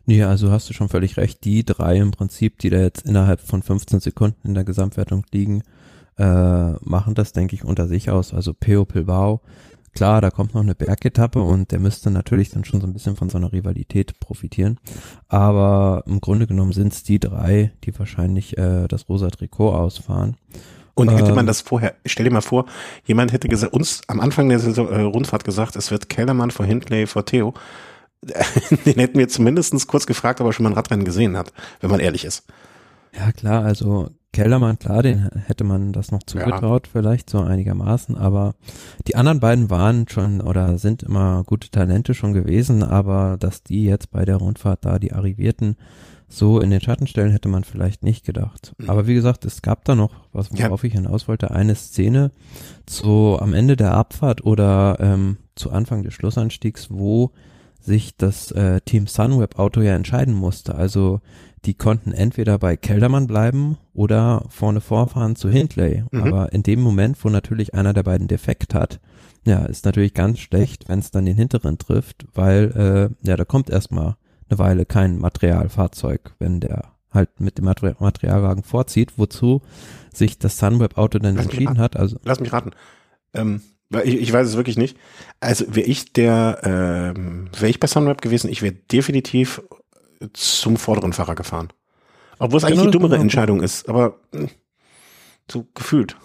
Nee, also hast du schon völlig recht. Die drei im Prinzip, die da jetzt innerhalb von 15 Sekunden in der Gesamtwertung liegen, äh, machen das, denke ich, unter sich aus. Also Peo Pilbao, klar, da kommt noch eine Bergetappe und der müsste natürlich dann schon so ein bisschen von so einer Rivalität profitieren. Aber im Grunde genommen sind es die drei, die wahrscheinlich äh, das rosa Trikot ausfahren. Und hätte man ähm. das vorher, stell dir mal vor, jemand hätte gesagt, uns am Anfang der Saison, äh, Rundfahrt gesagt, es wird Kellermann vor Hindley vor Theo. Den hätten wir zumindest kurz gefragt, ob er schon mal ein Radrennen gesehen hat, wenn man ehrlich ist. Ja, klar, also Kellermann, klar, den hätte man das noch zugetraut, ja. vielleicht so einigermaßen, aber die anderen beiden waren schon oder sind immer gute Talente schon gewesen, aber dass die jetzt bei der Rundfahrt da die Arrivierten so in den Schatten stellen hätte man vielleicht nicht gedacht. Mhm. Aber wie gesagt, es gab da noch, was worauf ja. ich hinaus wollte, eine Szene so am Ende der Abfahrt oder ähm, zu Anfang des Schlussanstiegs, wo sich das äh, Team Sunweb Auto ja entscheiden musste. Also die konnten entweder bei Keldermann bleiben oder vorne vorfahren zu Hindley. Mhm. Aber in dem Moment, wo natürlich einer der beiden defekt hat, ja, ist natürlich ganz schlecht, wenn es dann den hinteren trifft, weil äh, ja, da kommt erstmal eine Weile kein Materialfahrzeug, wenn der halt mit dem Mater Materialwagen vorzieht, wozu sich das Sunweb-Auto dann entschieden hat. Also Lass mich raten. Ähm, ich, ich weiß es wirklich nicht. Also wäre ich der, ähm, wäre ich bei Sunweb gewesen, ich wäre definitiv zum vorderen Fahrer gefahren. Obwohl es eigentlich genau, die dummere genau. Entscheidung ist, aber hm, so gefühlt.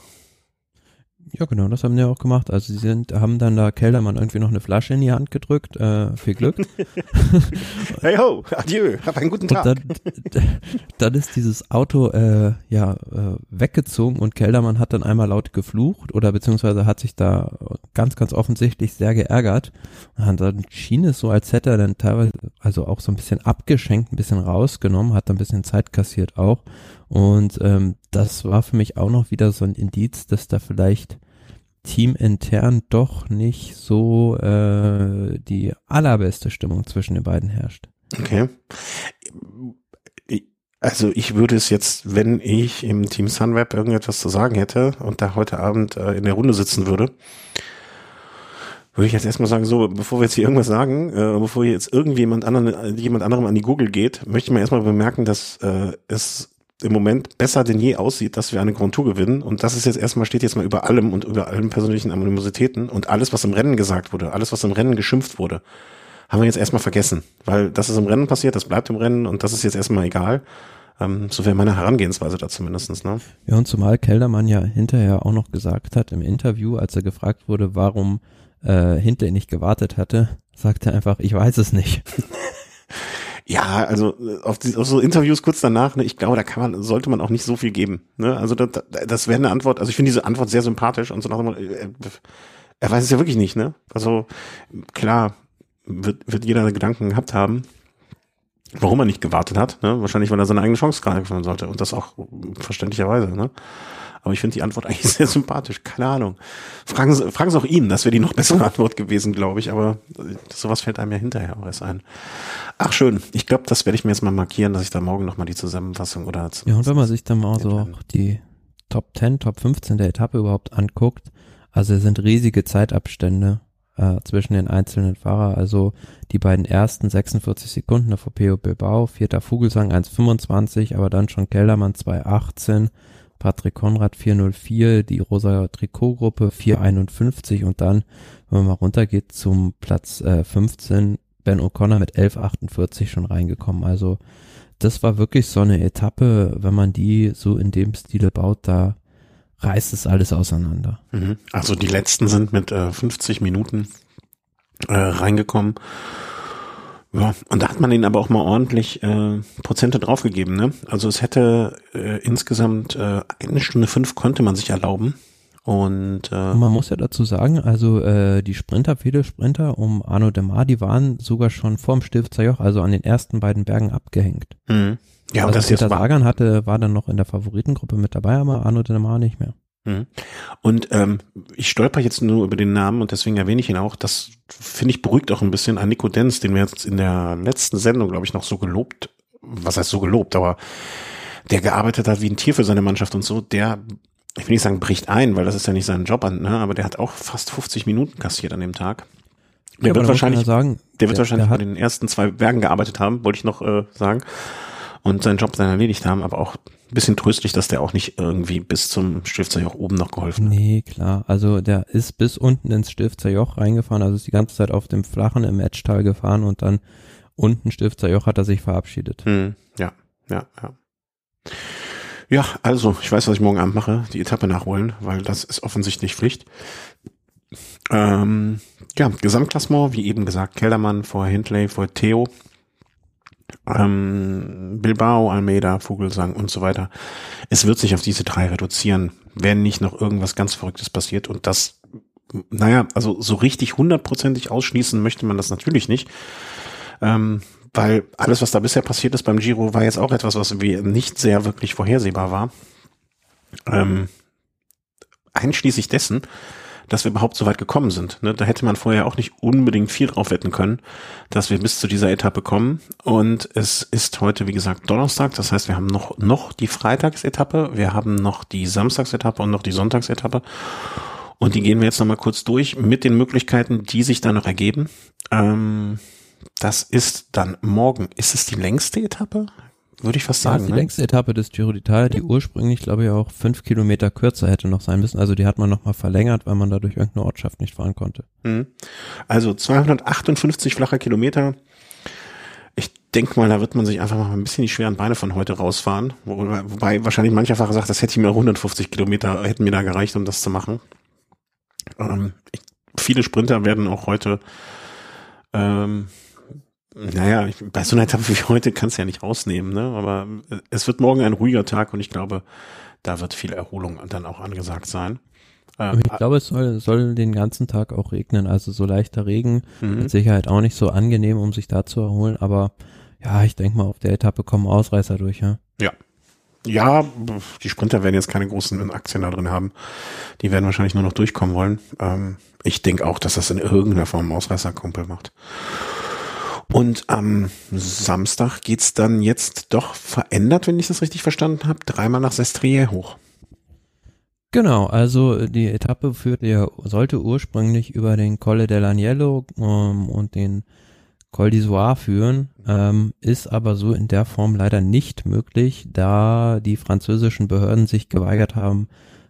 Ja, genau, das haben die auch gemacht. Also sie sind, haben dann da Kellermann irgendwie noch eine Flasche in die Hand gedrückt. Äh, viel Glück. hey ho, adieu, hab einen guten Tag. Dann, dann, ist dieses Auto äh, ja äh, weggezogen und Kellermann hat dann einmal laut geflucht oder beziehungsweise hat sich da ganz, ganz offensichtlich sehr geärgert. Und dann schien es so, als hätte er dann teilweise also auch so ein bisschen abgeschenkt, ein bisschen rausgenommen, hat dann ein bisschen Zeit kassiert auch und ähm, das war für mich auch noch wieder so ein Indiz, dass da vielleicht teamintern doch nicht so äh, die allerbeste Stimmung zwischen den beiden herrscht. Okay. Also ich würde es jetzt, wenn ich im Team Sunweb irgendetwas zu sagen hätte und da heute Abend äh, in der Runde sitzen würde, würde ich jetzt erstmal sagen, so, bevor wir jetzt hier irgendwas sagen, äh, bevor jetzt irgendjemand anderen, jemand anderem an die Google geht, möchte ich mal erstmal bemerken, dass äh, es im Moment besser denn je aussieht, dass wir eine Grand Tour gewinnen. Und das ist jetzt erstmal, steht jetzt mal über allem und über allen persönlichen Animositäten und alles, was im Rennen gesagt wurde, alles, was im Rennen geschimpft wurde, haben wir jetzt erstmal vergessen. Weil das ist im Rennen passiert, das bleibt im Rennen und das ist jetzt erstmal egal. Ähm, so wäre meine Herangehensweise da zumindestens. Ne? Ja, und zumal Keldermann ja hinterher auch noch gesagt hat im Interview, als er gefragt wurde, warum äh, Hindley nicht gewartet hatte, sagte er einfach, ich weiß es nicht. Ja, also äh, auf, die, auf so Interviews kurz danach, ne, ich glaube, da kann man, sollte man auch nicht so viel geben. Ne? Also das, das wäre eine Antwort, also ich finde diese Antwort sehr sympathisch und so nach äh, er weiß es ja wirklich nicht, ne? Also klar, wird, wird jeder Gedanken gehabt haben. Warum er nicht gewartet hat. Ne? Wahrscheinlich, weil er seine eigene Chance greifen sollte. Und das auch verständlicherweise. Ne? Aber ich finde die Antwort eigentlich sehr sympathisch. Keine Ahnung. Fragen Sie, fragen Sie auch ihn. Das wäre die noch bessere Antwort gewesen, glaube ich. Aber sowas fällt einem ja hinterher auch erst ein. Ach schön. Ich glaube, das werde ich mir jetzt mal markieren, dass ich da morgen nochmal die Zusammenfassung oder Ja, und wenn man sich dann mal so die Top 10, Top 15 der Etappe überhaupt anguckt, also es sind riesige Zeitabstände äh, zwischen den einzelnen Fahrer. Also die beiden ersten 46 Sekunden der VPO Bilbao, vierter Vogelsang 1,25, aber dann schon Kellermann 2,18, Patrick Konrad 4,04, die Rosa Trikotgruppe 4,51 und dann, wenn man mal runtergeht zum Platz äh, 15, Ben O'Connor mit 11,48 schon reingekommen. Also das war wirklich so eine Etappe, wenn man die so in dem Stile baut, da reißt es alles auseinander. Mhm. Also die letzten sind mit äh, 50 Minuten äh, reingekommen. Ja, und da hat man ihnen aber auch mal ordentlich äh, Prozente draufgegeben. Ne? Also es hätte äh, insgesamt äh, eine Stunde fünf konnte man sich erlauben. Und äh, man muss ja dazu sagen, also äh, die Sprinter, viele Sprinter um Arno Demar, die waren sogar schon vorm Stifter Joch, also an den ersten beiden Bergen abgehängt. Mhm. Ja, also und das Peter jetzt Sagan hatte, war dann noch in der Favoritengruppe mit dabei, aber Arno Demar nicht mehr. Mhm. Und ähm, ich stolper jetzt nur über den Namen und deswegen erwähne ich ihn auch. Das finde ich beruhigt auch ein bisschen an Nico Denz, den wir jetzt in der letzten Sendung, glaube ich, noch so gelobt, was heißt so gelobt, aber der gearbeitet hat wie ein Tier für seine Mannschaft und so, der, ich will nicht sagen, bricht ein, weil das ist ja nicht sein Job an, ne? aber der hat auch fast 50 Minuten kassiert an dem Tag. Der ja, wird wahrscheinlich, sagen, der wird der, wahrscheinlich der bei den ersten zwei Bergen gearbeitet haben, wollte ich noch äh, sagen und seinen Job dann erledigt haben, aber auch ein bisschen tröstlich, dass der auch nicht irgendwie bis zum Stiftsjoch oben noch geholfen hat. Nee, klar. Also der ist bis unten ins Stiftsjoch reingefahren, also ist die ganze Zeit auf dem flachen im Edgetal gefahren und dann unten Stiftsjoch hat er sich verabschiedet. Hm, ja, ja, ja. Ja, also ich weiß, was ich morgen Abend mache, die Etappe nachholen, weil das ist offensichtlich Pflicht. Ähm, ja, Gesamtklassement, wie eben gesagt, Kellermann vor Hindley, vor Theo, ähm, Bilbao, Almeida, Vogelsang und so weiter. Es wird sich auf diese drei reduzieren, wenn nicht noch irgendwas ganz Verrücktes passiert und das, naja, also so richtig hundertprozentig ausschließen möchte man das natürlich nicht. Ähm, weil alles, was da bisher passiert ist beim Giro, war jetzt auch etwas, was nicht sehr wirklich vorhersehbar war. Ähm, einschließlich dessen, dass wir überhaupt so weit gekommen sind. Ne? Da hätte man vorher auch nicht unbedingt viel drauf wetten können, dass wir bis zu dieser Etappe kommen. Und es ist heute, wie gesagt, Donnerstag. Das heißt, wir haben noch, noch die Freitagsetappe, wir haben noch die Samstagsetappe und noch die Sonntagsetappe. Und die gehen wir jetzt nochmal kurz durch mit den Möglichkeiten, die sich da noch ergeben. Ähm, das ist dann morgen. Ist es die längste Etappe? Würde ich fast sagen. Ja, die ne? längste Etappe des Giro d'Italia, die ursprünglich, glaube ich, auch fünf Kilometer kürzer hätte noch sein müssen. Also die hat man nochmal verlängert, weil man da durch irgendeine Ortschaft nicht fahren konnte. Mhm. Also 258 flacher Kilometer. Ich denke mal, da wird man sich einfach mal ein bisschen die schweren Beine von heute rausfahren. Wobei, wobei wahrscheinlich mancher Fahrer sagt, das hätte ich mir 150 Kilometer, hätten mir da gereicht, um das zu machen. Ähm, ich, viele Sprinter werden auch heute ähm, naja, bei so einer Etappe wie heute kannst du ja nicht rausnehmen, ne? Aber äh, es wird morgen ein ruhiger Tag und ich glaube, da wird viel Erholung dann auch angesagt sein. Ähm, ich glaube, es soll, soll den ganzen Tag auch regnen, also so leichter Regen, mhm. mit Sicherheit auch nicht so angenehm, um sich da zu erholen, aber ja, ich denke mal, auf der Etappe kommen Ausreißer durch, ja. Ja. Ja, die Sprinter werden jetzt keine großen Aktien da drin haben. Die werden wahrscheinlich nur noch durchkommen wollen. Ähm, ich denke auch, dass das in irgendeiner Form Ausreißerkumpel macht. Und am Samstag geht's dann jetzt doch verändert, wenn ich das richtig verstanden habe, dreimal nach Sestriere hoch. Genau, also die Etappe führt ja, sollte ursprünglich über den Colle dell'Agnello ähm, und den Col d'Isoire führen, ähm, ist aber so in der Form leider nicht möglich, da die französischen Behörden sich geweigert haben,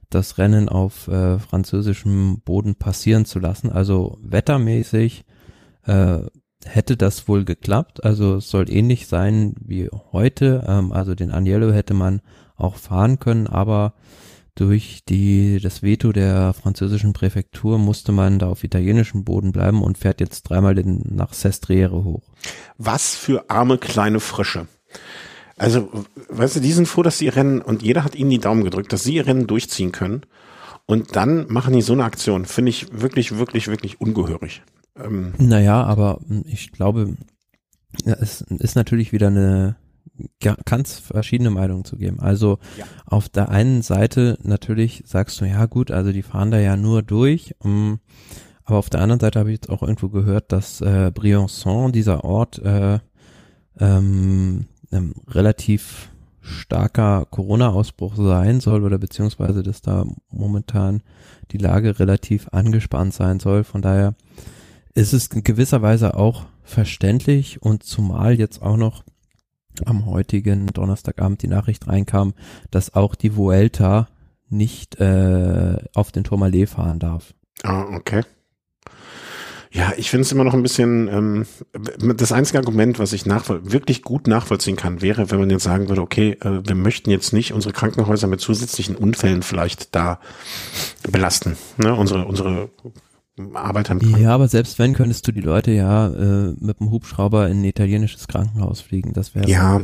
das Rennen auf äh, französischem Boden passieren zu lassen. Also wettermäßig äh, hätte das wohl geklappt. Also es soll ähnlich sein wie heute. Ähm, also den Agnello hätte man auch fahren können, aber durch die, das Veto der französischen Präfektur musste man da auf italienischem Boden bleiben und fährt jetzt dreimal in, nach Sestriere hoch. Was für arme kleine Frösche. Also, weißt du, die sind froh, dass sie ihr Rennen, und jeder hat ihnen die Daumen gedrückt, dass sie ihr Rennen durchziehen können. Und dann machen die so eine Aktion. Finde ich wirklich, wirklich, wirklich ungehörig. Ähm, naja, aber hm, ich glaube, Ja, es ist natürlich wieder eine ganz verschiedene Meinungen zu geben. Also ja. auf der einen Seite natürlich sagst du, ja gut, also die fahren da ja nur durch. Um, aber auf der anderen Seite habe ich jetzt auch irgendwo gehört, dass äh, Briançon, dieser Ort, äh, ähm, ähm, relativ starker Corona-Ausbruch sein soll oder beziehungsweise, dass da momentan die Lage relativ angespannt sein soll. Von daher ist es in gewisser Weise auch verständlich und zumal jetzt auch noch am heutigen Donnerstagabend die Nachricht reinkam, dass auch die Vuelta nicht äh, auf den Tourmalet fahren darf. Ah, okay. Ja, ich finde es immer noch ein bisschen, ähm, das einzige Argument, was ich wirklich gut nachvollziehen kann, wäre, wenn man jetzt sagen würde, okay, äh, wir möchten jetzt nicht unsere Krankenhäuser mit zusätzlichen Unfällen vielleicht da belasten. Ne? Unsere, unsere Arbeiter im Ja, aber selbst wenn, könntest du die Leute ja äh, mit dem Hubschrauber in ein italienisches Krankenhaus fliegen. Das wäre ja.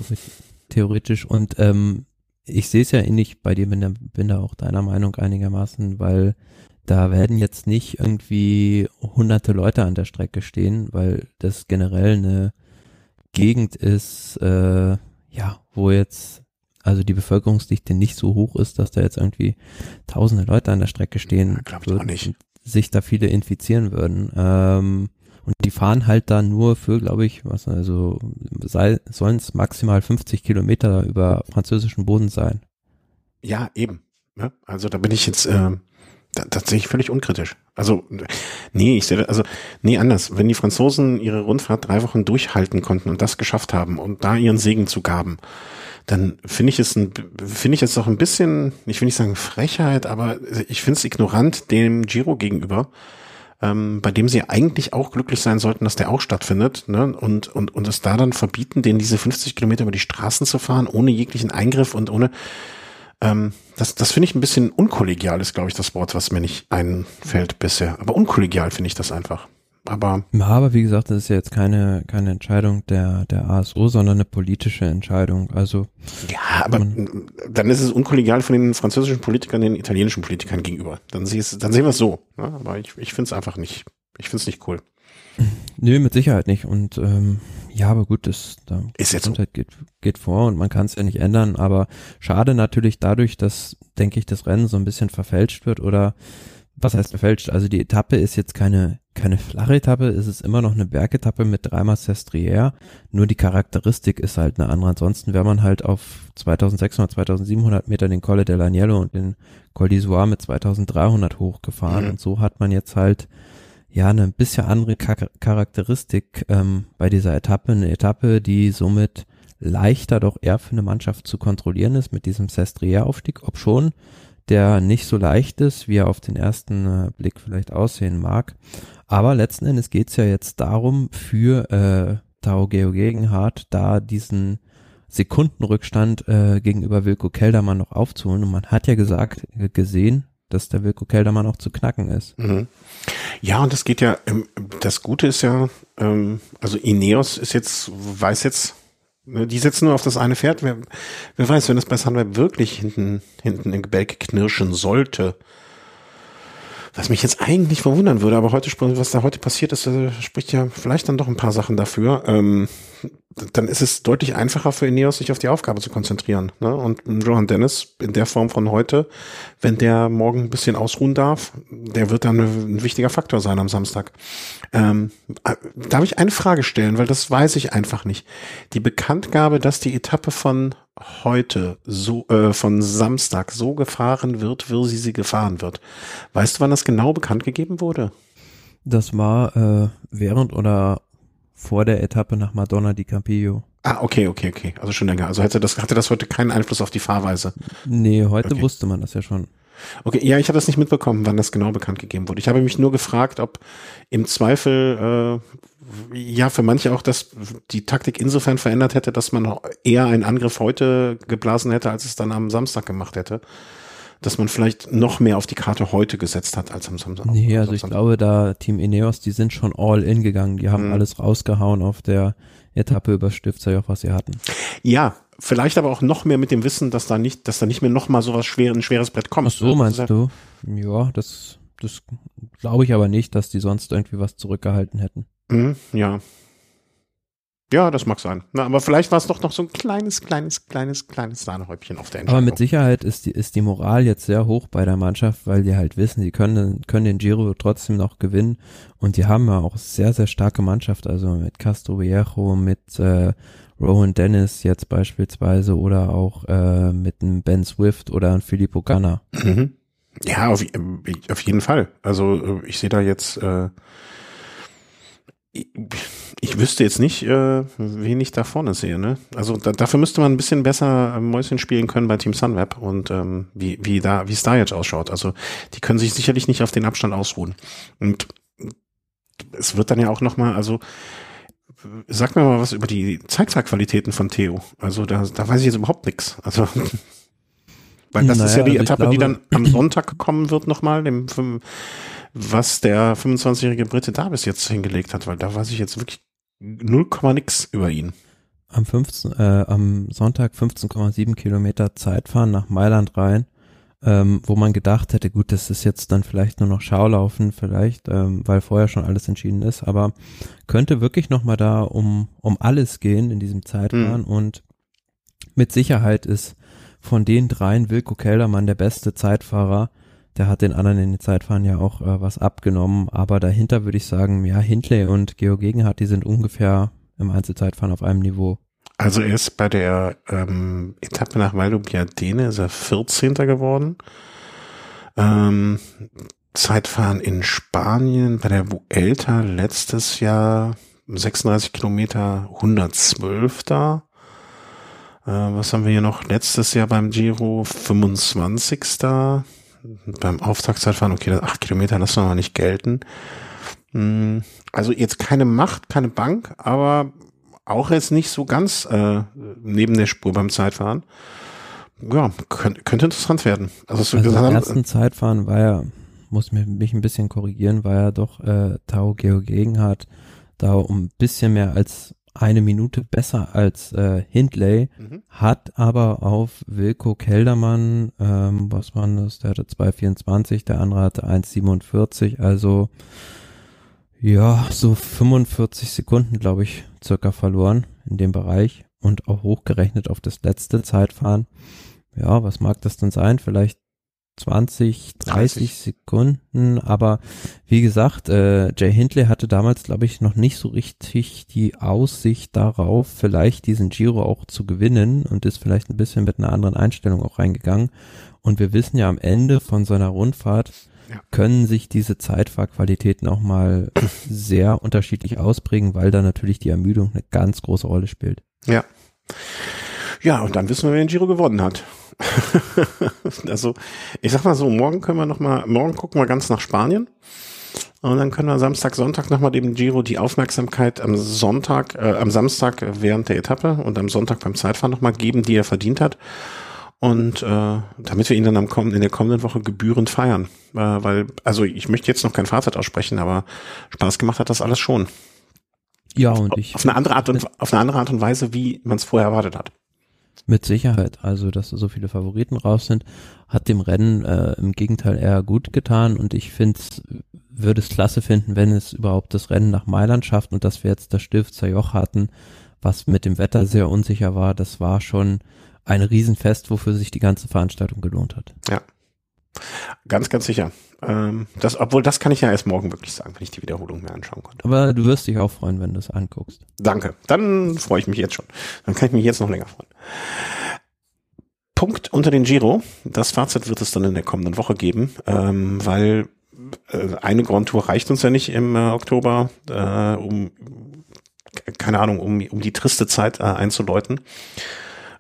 theoretisch. Und ähm, ich sehe es ja ähnlich bei dir, bin da, bin da auch deiner Meinung einigermaßen, weil da werden jetzt nicht irgendwie hunderte Leute an der Strecke stehen, weil das generell eine Gegend ist, äh, ja, wo jetzt also die Bevölkerungsdichte nicht so hoch ist, dass da jetzt irgendwie tausende Leute an der Strecke stehen ja, würden, nicht. Sich da viele infizieren würden. Ähm, und die fahren halt da nur für, glaube ich, was also sollen es maximal 50 Kilometer über französischen Boden sein. Ja, eben. Ne? Also da bin ich jetzt, ähm, tatsächlich völlig unkritisch. Also, nee, ich sehe, also, nee, anders. Wenn die Franzosen ihre Rundfahrt drei Wochen durchhalten konnten und das geschafft haben und da ihren Segen zu gaben, dann finde ich es ein, finde ich es doch ein bisschen, ich will nicht sagen Frechheit, aber ich finde es ignorant dem Giro gegenüber, ähm, bei dem sie eigentlich auch glücklich sein sollten, dass der auch stattfindet, ne? Und, und, und es da dann verbieten, denen diese 50 Kilometer über die Straßen zu fahren, ohne jeglichen Eingriff und ohne, ähm, das, das finde ich ein bisschen unkollegial, ist, glaube ich, das Wort, was mir nicht einfällt bisher. Aber unkollegial finde ich das einfach. Aber. Ja, aber wie gesagt, das ist ja jetzt keine, keine Entscheidung der, der ASO, sondern eine politische Entscheidung. Also. Ja, aber dann ist es unkollegial von den französischen Politikern den italienischen Politikern gegenüber. Dann, dann sehen wir es so. Ja, aber ich, ich finde es einfach nicht, ich finde es nicht cool. Nö, mit Sicherheit nicht. Und ähm, ja, aber gut, das da ist jetzt so. geht, geht vor und man kann es ja nicht ändern. Aber schade natürlich dadurch, dass, denke ich, das Rennen so ein bisschen verfälscht wird oder was heißt verfälscht? Also die Etappe ist jetzt keine, keine flache Etappe, es ist immer noch eine Bergetappe mit dreimal Sestriere, nur die Charakteristik ist halt eine andere. Ansonsten wäre man halt auf 2600, 2700 Meter den Colle dell'Agnello und den Col d'Isoire mit 2300 hochgefahren mhm. und so hat man jetzt halt ja eine bisschen andere Charakteristik ähm, bei dieser Etappe. Eine Etappe, die somit leichter doch eher für eine Mannschaft zu kontrollieren ist mit diesem Sestriere-Aufstieg, ob schon der nicht so leicht ist, wie er auf den ersten äh, Blick vielleicht aussehen mag. Aber letzten Endes geht's ja jetzt darum, für äh, Tao Geo Gegenhardt da diesen Sekundenrückstand äh, gegenüber Wilko Keldermann noch aufzuholen. Und man hat ja gesagt, äh, gesehen, dass der Wilko Keldermann auch zu knacken ist. Mhm. Ja, und das geht ja, ähm, das Gute ist ja, ähm, also Ineos ist jetzt, weiß jetzt, die setzen nur auf das eine Pferd. Wer, wer weiß, wenn es bei Sunweb wirklich hinten, hinten im Gebälk knirschen sollte, was mich jetzt eigentlich verwundern würde, aber heute, was da heute passiert ist, äh, spricht ja vielleicht dann doch ein paar Sachen dafür. Ähm, dann ist es deutlich einfacher für Ineos, sich auf die Aufgabe zu konzentrieren. Ne? Und Johan Dennis in der Form von heute, wenn der morgen ein bisschen ausruhen darf, der wird dann ein wichtiger Faktor sein am Samstag. Ähm, äh, darf ich eine Frage stellen, weil das weiß ich einfach nicht. Die Bekanntgabe, dass die Etappe von heute so äh, von Samstag so gefahren wird, wie sie sie gefahren wird. Weißt du, wann das genau bekannt gegeben wurde? Das war äh, während oder vor der Etappe nach Madonna di Campillo. Ah, okay, okay, okay. Also schon länger. Also hatte das, hatte das heute keinen Einfluss auf die Fahrweise? Nee, heute okay. wusste man das ja schon. Okay, ja, ich habe das nicht mitbekommen, wann das genau bekannt gegeben wurde. Ich habe mich nur gefragt, ob im Zweifel äh, ja für manche auch das die Taktik insofern verändert hätte, dass man eher einen Angriff heute geblasen hätte, als es dann am Samstag gemacht hätte. Dass man vielleicht noch mehr auf die Karte heute gesetzt hat als am Samstag. Nee, also ich glaube, da Team Ineos, die sind schon all in gegangen. Die haben mhm. alles rausgehauen auf der Etappe über Stiftsjoch, was sie hatten. Ja, vielleicht aber auch noch mehr mit dem Wissen, dass da nicht, dass da nicht mehr noch mal sowas schwer, ein schweres Brett kommt. Ach so, meinst du? Ja, das, das glaube ich aber nicht, dass die sonst irgendwie was zurückgehalten hätten. Mhm, ja. Ja, das mag sein. Na, aber vielleicht war es doch noch so ein kleines, kleines, kleines, kleines Sahnehäubchen auf der Entscheidung. Aber mit Sicherheit ist die, ist die Moral jetzt sehr hoch bei der Mannschaft, weil die halt wissen, sie können, können den Giro trotzdem noch gewinnen. Und die haben ja auch sehr, sehr starke Mannschaft. Also mit Castro Viejo, mit äh, Rowan Dennis jetzt beispielsweise oder auch äh, mit einem Ben Swift oder einem Filippo Ganna. Mhm. Ja, auf, auf jeden Fall. Also ich sehe da jetzt äh, ich, wüsste jetzt nicht, äh, wen ich da vorne sehe. Ne? Also da, dafür müsste man ein bisschen besser Mäuschen spielen können bei Team Sunweb und ähm, wie, wie da, wie es da jetzt ausschaut. Also die können sich sicherlich nicht auf den Abstand ausruhen. Und es wird dann ja auch nochmal, also sag mir mal was über die Zeitfahrqualitäten von Theo. Also da, da weiß ich jetzt überhaupt nichts. Also weil das naja, ist ja die also Etappe, glaube, die dann am Sonntag kommen wird nochmal, dem was der 25-jährige Brite da bis jetzt hingelegt hat, weil da weiß ich jetzt wirklich 0, nix über ihn. Am 15, äh, am Sonntag 15,7 Kilometer Zeitfahren nach Mailand rein, ähm, wo man gedacht hätte, gut, das ist jetzt dann vielleicht nur noch Schaulaufen, vielleicht, ähm, weil vorher schon alles entschieden ist, aber könnte wirklich nochmal da um, um alles gehen in diesem Zeitfahren mhm. und mit Sicherheit ist von den dreien Wilko Keldermann der beste Zeitfahrer, der hat den anderen in den Zeitfahren ja auch äh, was abgenommen, aber dahinter würde ich sagen, ja, Hindley und Georg Gegenhardt, die sind ungefähr im Einzelzeitfahren auf einem Niveau. Also er ist bei der ähm, Etappe nach Val Biadene ist er 14. geworden. Ähm, Zeitfahren in Spanien bei der Vuelta letztes Jahr 36 Kilometer 112 da. Äh, was haben wir hier noch? Letztes Jahr beim Giro 25 beim Auftragszeitfahren, okay, das acht Kilometer lassen wir mal nicht gelten. Hm, also jetzt keine Macht, keine Bank, aber auch jetzt nicht so ganz äh, neben der Spur beim Zeitfahren. Ja, könnte, könnte interessant werden. Also, so also im ersten Zeitfahren war ja, muss mich, mich ein bisschen korrigieren, war ja doch äh, Tau Geo Gegenhardt da um ein bisschen mehr als eine Minute besser als äh, Hindley, mhm. hat aber auf Wilko Keldermann, ähm, was war das, der hatte 2,24, der andere hatte 1,47, also ja, so 45 Sekunden, glaube ich, circa verloren in dem Bereich und auch hochgerechnet auf das letzte Zeitfahren. Ja, was mag das denn sein? Vielleicht 20, 30, 30. Sekunden, aber wie gesagt, äh, Jay Hindley hatte damals, glaube ich, noch nicht so richtig die Aussicht darauf, vielleicht diesen Giro auch zu gewinnen und ist vielleicht ein bisschen mit einer anderen Einstellung auch reingegangen. Und wir wissen ja am Ende von so einer Rundfahrt, ja. können sich diese Zeitfahrqualitäten auch mal sehr unterschiedlich ausprägen, weil da natürlich die Ermüdung eine ganz große Rolle spielt. Ja. Ja, und dann wissen wir, wer den Giro gewonnen hat. also, ich sag mal so, morgen können wir noch mal, morgen gucken wir ganz nach Spanien. Und dann können wir Samstag, Sonntag nochmal dem Giro die Aufmerksamkeit am Sonntag, äh, am Samstag während der Etappe und am Sonntag beim Zeitfahren nochmal geben, die er verdient hat. Und äh, damit wir ihn dann am kommenden, in der kommenden Woche gebührend feiern. Äh, weil, also ich möchte jetzt noch kein Fazit aussprechen, aber Spaß gemacht hat das alles schon. Ja, und ich. Auf eine andere Art und auf eine andere Art und Weise, wie man es vorher erwartet hat. Mit Sicherheit. Also, dass so viele Favoriten raus sind, hat dem Rennen äh, im Gegenteil eher gut getan und ich finde würde es klasse finden, wenn es überhaupt das Rennen nach Mailand schafft und dass wir jetzt das Stifter Joch hatten, was mit dem Wetter sehr unsicher war. Das war schon ein Riesenfest, wofür sich die ganze Veranstaltung gelohnt hat. Ja. Ganz, ganz sicher. Ähm, das, obwohl, das kann ich ja erst morgen wirklich sagen, wenn ich die Wiederholung mir anschauen konnte. Aber du wirst dich auch freuen, wenn du es anguckst. Danke. Dann freue ich mich jetzt schon. Dann kann ich mich jetzt noch länger freuen. Punkt unter den Giro. Das Fazit wird es dann in der kommenden Woche geben, ähm, weil äh, eine Grand Tour reicht uns ja nicht im äh, Oktober, äh, um keine Ahnung, um, um die triste Zeit äh, einzuläuten,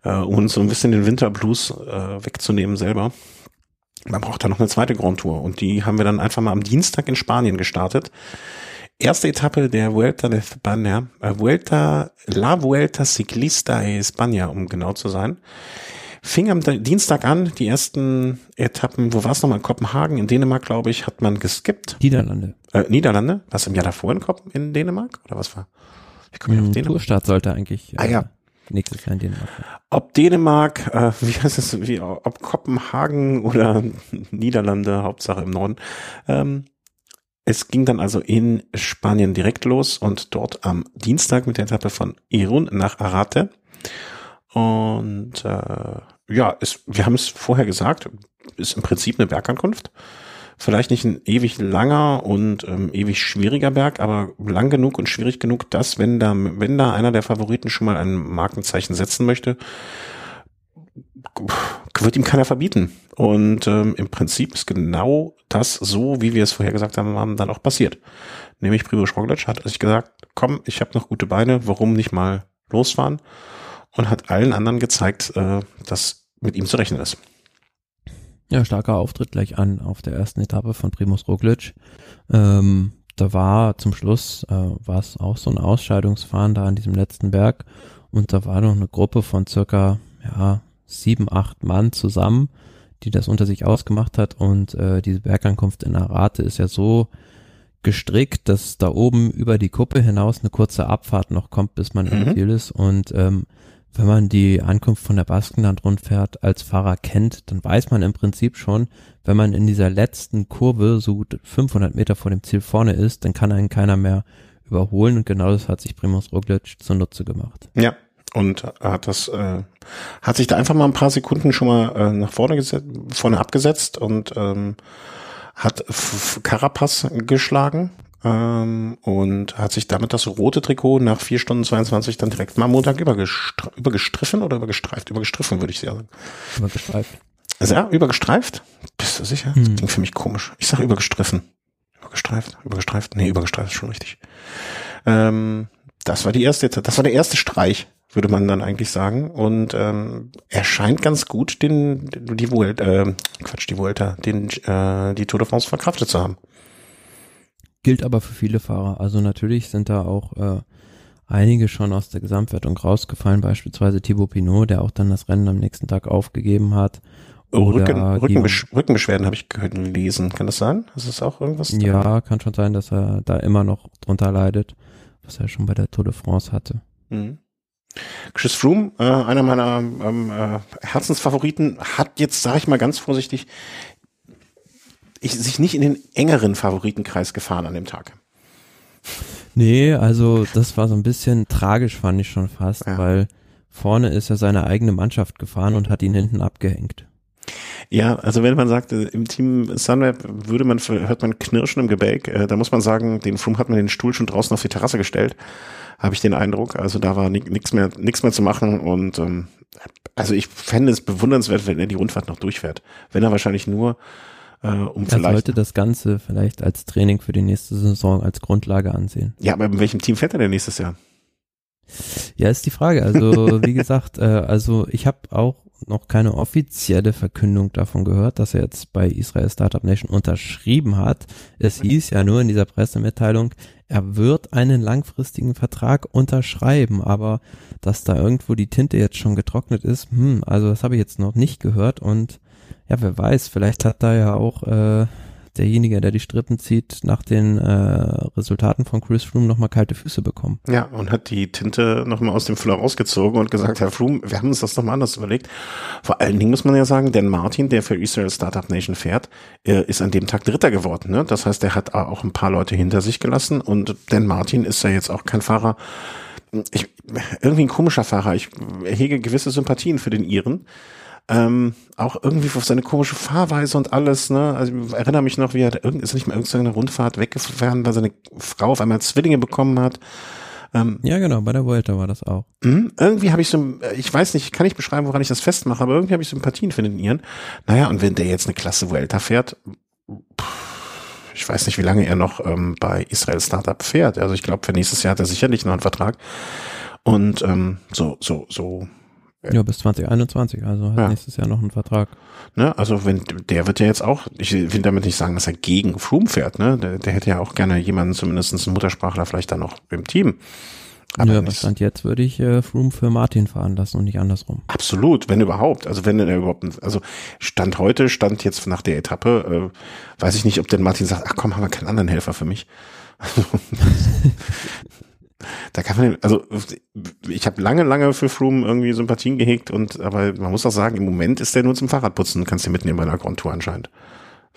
äh, um uns so ein bisschen den Winterblues äh, wegzunehmen selber man braucht da noch eine zweite Grand Tour und die haben wir dann einfach mal am Dienstag in Spanien gestartet. Erste Etappe der Vuelta de España, äh, Vuelta, La Vuelta Ciclista de España, um genau zu sein. Fing am Dienstag an, die ersten Etappen, wo war es nochmal? In Kopenhagen, in Dänemark, glaube ich, hat man geskippt. Niederlande. Äh, Niederlande? Was im Jahr davor in, Kopen, in Dänemark? Oder was war? Ich komme auf Dänemark. Tourstart sollte eigentlich. Ah ja, äh, nächstes Jahr in Dänemark. Ob Dänemark, äh, wie heißt es, wie, ob Kopenhagen oder Niederlande, Hauptsache im Norden. Ähm, es ging dann also in Spanien direkt los und dort am Dienstag mit der Etappe von Irun nach Arate. Und äh, ja, es, wir haben es vorher gesagt, ist im Prinzip eine Bergankunft. Vielleicht nicht ein ewig langer und ähm, ewig schwieriger Berg, aber lang genug und schwierig genug, dass wenn da, wenn da einer der Favoriten schon mal ein Markenzeichen setzen möchte, wird ihm keiner verbieten. Und ähm, im Prinzip ist genau das so, wie wir es vorher gesagt haben, haben dann auch passiert. Nämlich Primoz Roglic hat sich gesagt, komm, ich habe noch gute Beine, warum nicht mal losfahren? Und hat allen anderen gezeigt, äh, dass mit ihm zu rechnen ist. Ja, starker Auftritt gleich an auf der ersten Etappe von Primus Roglic. Ähm, da war zum Schluss, äh, war es auch so ein Ausscheidungsfahren da an diesem letzten Berg und da war noch eine Gruppe von circa, ja, sieben, acht Mann zusammen, die das unter sich ausgemacht hat und äh, diese Bergankunft in Arate ist ja so gestrickt, dass da oben über die Kuppe hinaus eine kurze Abfahrt noch kommt, bis man mhm. im Ziel ist und ähm, wenn man die Ankunft von der Baskenland-Rundfahrt als Fahrer kennt, dann weiß man im Prinzip schon, wenn man in dieser letzten Kurve so 500 Meter vor dem Ziel vorne ist, dann kann einen keiner mehr überholen und genau das hat sich Primus Roglic zunutze gemacht. Ja, und hat das äh, hat sich da einfach mal ein paar Sekunden schon mal äh, nach vorne gesetzt, vorne abgesetzt und ähm, hat Carapaz geschlagen ähm, und hat sich damit das rote Trikot nach vier Stunden 22 dann direkt mal am Montag übergestre übergestriffen oder übergestreift? Übergestriffen, würde ich sagen. Übergestreift. Also ja, übergestreift? Bist du sicher? Hm. Das klingt für mich komisch. Ich sage übergestriffen. Übergestreift? Übergestreift? Nee, übergestreift ist schon richtig. Ähm, das war die erste, das war der erste Streich, würde man dann eigentlich sagen. Und ähm, er scheint ganz gut den die Vuelta, äh, Quatsch, die Vuelta, den äh, die Tour de France verkraftet zu haben gilt aber für viele Fahrer. Also natürlich sind da auch äh, einige schon aus der Gesamtwertung rausgefallen, beispielsweise Thibaut Pinot, der auch dann das Rennen am nächsten Tag aufgegeben hat. Oh, Rücken, Rückenbesch Rückenbeschwerden habe ich gelesen. Kann das sein? Ist das auch irgendwas? Ja, da? kann schon sein, dass er da immer noch drunter leidet, was er schon bei der Tour de France hatte. Mhm. Chris Froome, äh, einer meiner ähm, äh, Herzensfavoriten, hat jetzt, sage ich mal ganz vorsichtig, ich, sich nicht in den engeren Favoritenkreis gefahren an dem Tag. Nee, also das war so ein bisschen tragisch, fand ich schon fast, ja. weil vorne ist er seine eigene Mannschaft gefahren und hat ihn hinten abgehängt. Ja, also wenn man sagt, äh, im Team Sunweb würde man, hört man Knirschen im Gebälk, äh, da muss man sagen, den Froome hat man den Stuhl schon draußen auf die Terrasse gestellt, habe ich den Eindruck. Also da war nichts mehr, nichts mehr zu machen und ähm, also ich fände es bewundernswert, wenn er die Rundfahrt noch durchfährt. Wenn er wahrscheinlich nur äh, um er vielleicht. sollte das Ganze vielleicht als Training für die nächste Saison als Grundlage ansehen. Ja, aber in welchem Team fährt er denn nächstes Jahr? Ja, ist die Frage. Also wie gesagt, äh, also ich habe auch noch keine offizielle Verkündung davon gehört, dass er jetzt bei Israel Startup Nation unterschrieben hat. Es hieß ja nur in dieser Pressemitteilung, er wird einen langfristigen Vertrag unterschreiben, aber dass da irgendwo die Tinte jetzt schon getrocknet ist, hm, also das habe ich jetzt noch nicht gehört und ja, wer weiß, vielleicht hat da ja auch äh, derjenige, der die Strippen zieht, nach den äh, Resultaten von Chris Froome nochmal kalte Füße bekommen. Ja, und hat die Tinte nochmal aus dem Füller rausgezogen und gesagt, Herr Froome, wir haben uns das nochmal anders überlegt. Vor allen Dingen muss man ja sagen, denn Martin, der für Israel Startup Nation fährt, äh, ist an dem Tag Dritter geworden. Ne? Das heißt, er hat auch ein paar Leute hinter sich gelassen und denn Martin ist ja jetzt auch kein Fahrer, ich, irgendwie ein komischer Fahrer. Ich hege gewisse Sympathien für den Iren. Ähm, auch irgendwie auf seine komische Fahrweise und alles, ne? Also ich erinnere mich noch, wie er irgend, ist nicht mal irgendeine Rundfahrt weggefahren, weil seine Frau auf einmal Zwillinge bekommen hat. Ähm, ja, genau, bei der Vuelta war das auch. Mh, irgendwie habe ich so, ich weiß nicht, kann ich beschreiben, woran ich das festmache, aber irgendwie habe ich Sympathien für den Iren. Naja, und wenn der jetzt eine klasse Vuelta fährt, ich weiß nicht, wie lange er noch ähm, bei Israel Startup fährt. Also ich glaube, für nächstes Jahr hat er sicherlich noch einen Vertrag. Und ähm, so, so, so ja, bis 2021, also hat ja. nächstes Jahr noch einen Vertrag. Ne, also wenn der wird ja jetzt auch, ich will damit nicht sagen, dass er gegen Froome fährt, ne? Der, der hätte ja auch gerne jemanden, zumindest einen Muttersprachler vielleicht dann noch im Team. Aber ja, was stand jetzt würde ich äh, Froome für Martin fahren lassen und nicht andersrum. Absolut, wenn überhaupt. Also wenn er überhaupt, also Stand heute, Stand jetzt nach der Etappe, äh, weiß ich nicht, ob denn Martin sagt, ach komm, haben wir keinen anderen Helfer für mich. da kann man, also ich habe lange, lange für Froome irgendwie Sympathien gehegt und aber man muss auch sagen, im Moment ist der nur zum Fahrradputzen, kannst du mitnehmen bei einer Grand Tour anscheinend.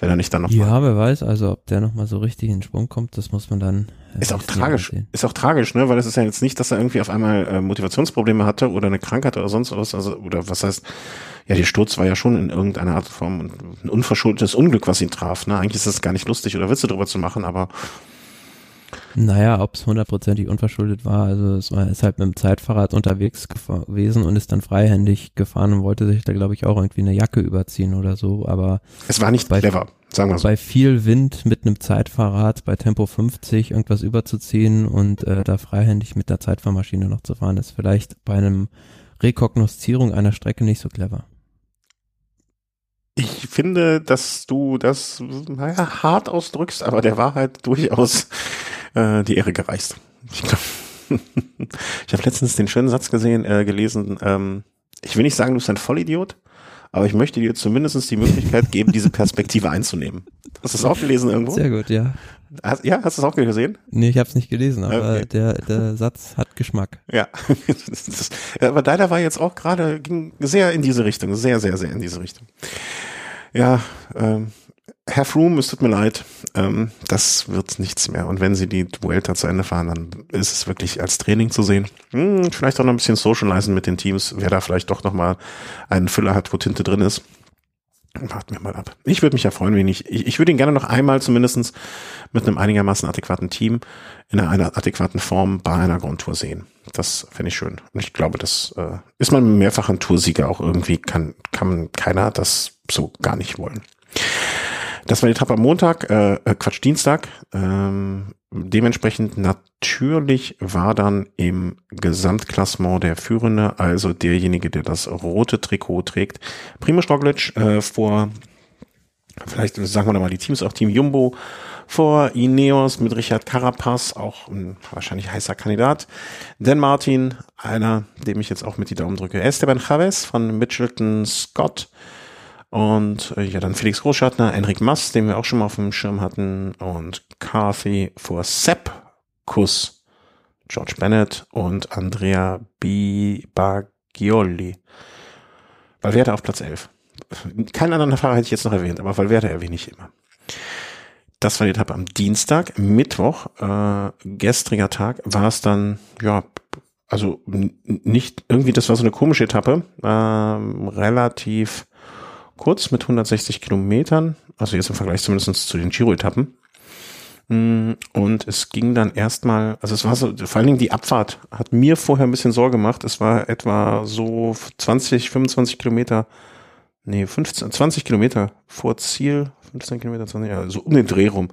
wenn er nicht dann noch Ja, mal. wer weiß, also ob der nochmal so richtig in Schwung kommt, das muss man dann. Äh, ist auch tragisch. Ist auch tragisch, ne? Weil es ist ja jetzt nicht, dass er irgendwie auf einmal äh, Motivationsprobleme hatte oder eine Krankheit oder sonst was, also oder was heißt, ja, der Sturz war ja schon in irgendeiner Art Form ein unverschuldetes Unglück, was ihn traf. Ne? Eigentlich ist das gar nicht lustig oder Witze drüber zu machen, aber naja, ob es hundertprozentig unverschuldet war, also es war ist halt mit dem Zeitfahrrad unterwegs gewesen und ist dann freihändig gefahren und wollte sich da glaube ich auch irgendwie eine Jacke überziehen oder so, aber es war nicht bei, clever, sagen wir so. Bei viel Wind mit einem Zeitfahrrad bei Tempo 50 irgendwas überzuziehen und äh, da freihändig mit der Zeitfahrmaschine noch zu fahren, ist vielleicht bei einem Rekognoszierung einer Strecke nicht so clever. Ich finde, dass du das naja, hart ausdrückst, aber der Wahrheit durchaus äh, die Ehre gereicht. Ich, glaub, ich habe letztens den schönen Satz gesehen, äh, gelesen, ähm, ich will nicht sagen, du bist ein Vollidiot, aber ich möchte dir zumindest die Möglichkeit geben, diese Perspektive einzunehmen. Hast du es auch gelesen irgendwo? Sehr gut, ja. Hast, ja, hast du es auch gesehen? Nee, ich habe es nicht gelesen, aber okay. der, der Satz hat Geschmack. Ja. das, aber deiner war jetzt auch gerade, ging sehr in diese Richtung, sehr, sehr, sehr in diese Richtung. Ja, ähm, Herr Froome, es tut mir leid, ähm, das wird nichts mehr. Und wenn Sie die Vuelta zu Ende fahren, dann ist es wirklich als Training zu sehen. Hm, vielleicht auch noch ein bisschen socializen mit den Teams, wer da vielleicht doch noch mal einen Füller hat, wo Tinte drin ist. Warten wir mal ab. Ich würde mich ja freuen, wenn ich, ich, ich würde ihn gerne noch einmal zumindestens mit einem einigermaßen adäquaten Team in einer adäquaten Form bei einer Grand Tour sehen. Das fände ich schön. Und ich glaube, das äh, ist man mehrfach ein Toursieger auch irgendwie, kann, kann keiner das so gar nicht wollen. Das war die Etappe am Montag, äh, äh, Quatsch, Dienstag. Ähm, dementsprechend natürlich war dann im Gesamtklassement der Führende, also derjenige, der das rote Trikot trägt, Primo Stoglic äh, vor, vielleicht sagen wir mal die Teams, auch Team Jumbo, vor Ineos mit Richard Carapaz, auch ein wahrscheinlich heißer Kandidat. Dan Martin, einer, dem ich jetzt auch mit die Daumen drücke. Esteban Chavez von Mitchelton Scott, und äh, ja, dann Felix Großschartner, Enric Mass, den wir auch schon mal auf dem Schirm hatten. Und Carthy vor Sepp Kuss, George Bennett und Andrea Bibagioli. Valverde auf Platz 11. Keinen anderen Fahrer hätte ich jetzt noch erwähnt, aber Valverde erwähne ich immer. Das war die Etappe am Dienstag. Mittwoch, äh, gestriger Tag, war es dann, ja, also nicht irgendwie, das war so eine komische Etappe, äh, relativ kurz mit 160 Kilometern, also jetzt im Vergleich zumindest zu den Giro-Etappen. Mm, und es ging dann erstmal, also es war so, vor allen Dingen die Abfahrt hat mir vorher ein bisschen Sorge gemacht. Es war etwa so 20, 25 Kilometer, nee, 15, 20 Kilometer vor Ziel, 15 Kilometer, 20, ja, so um den Dreh rum.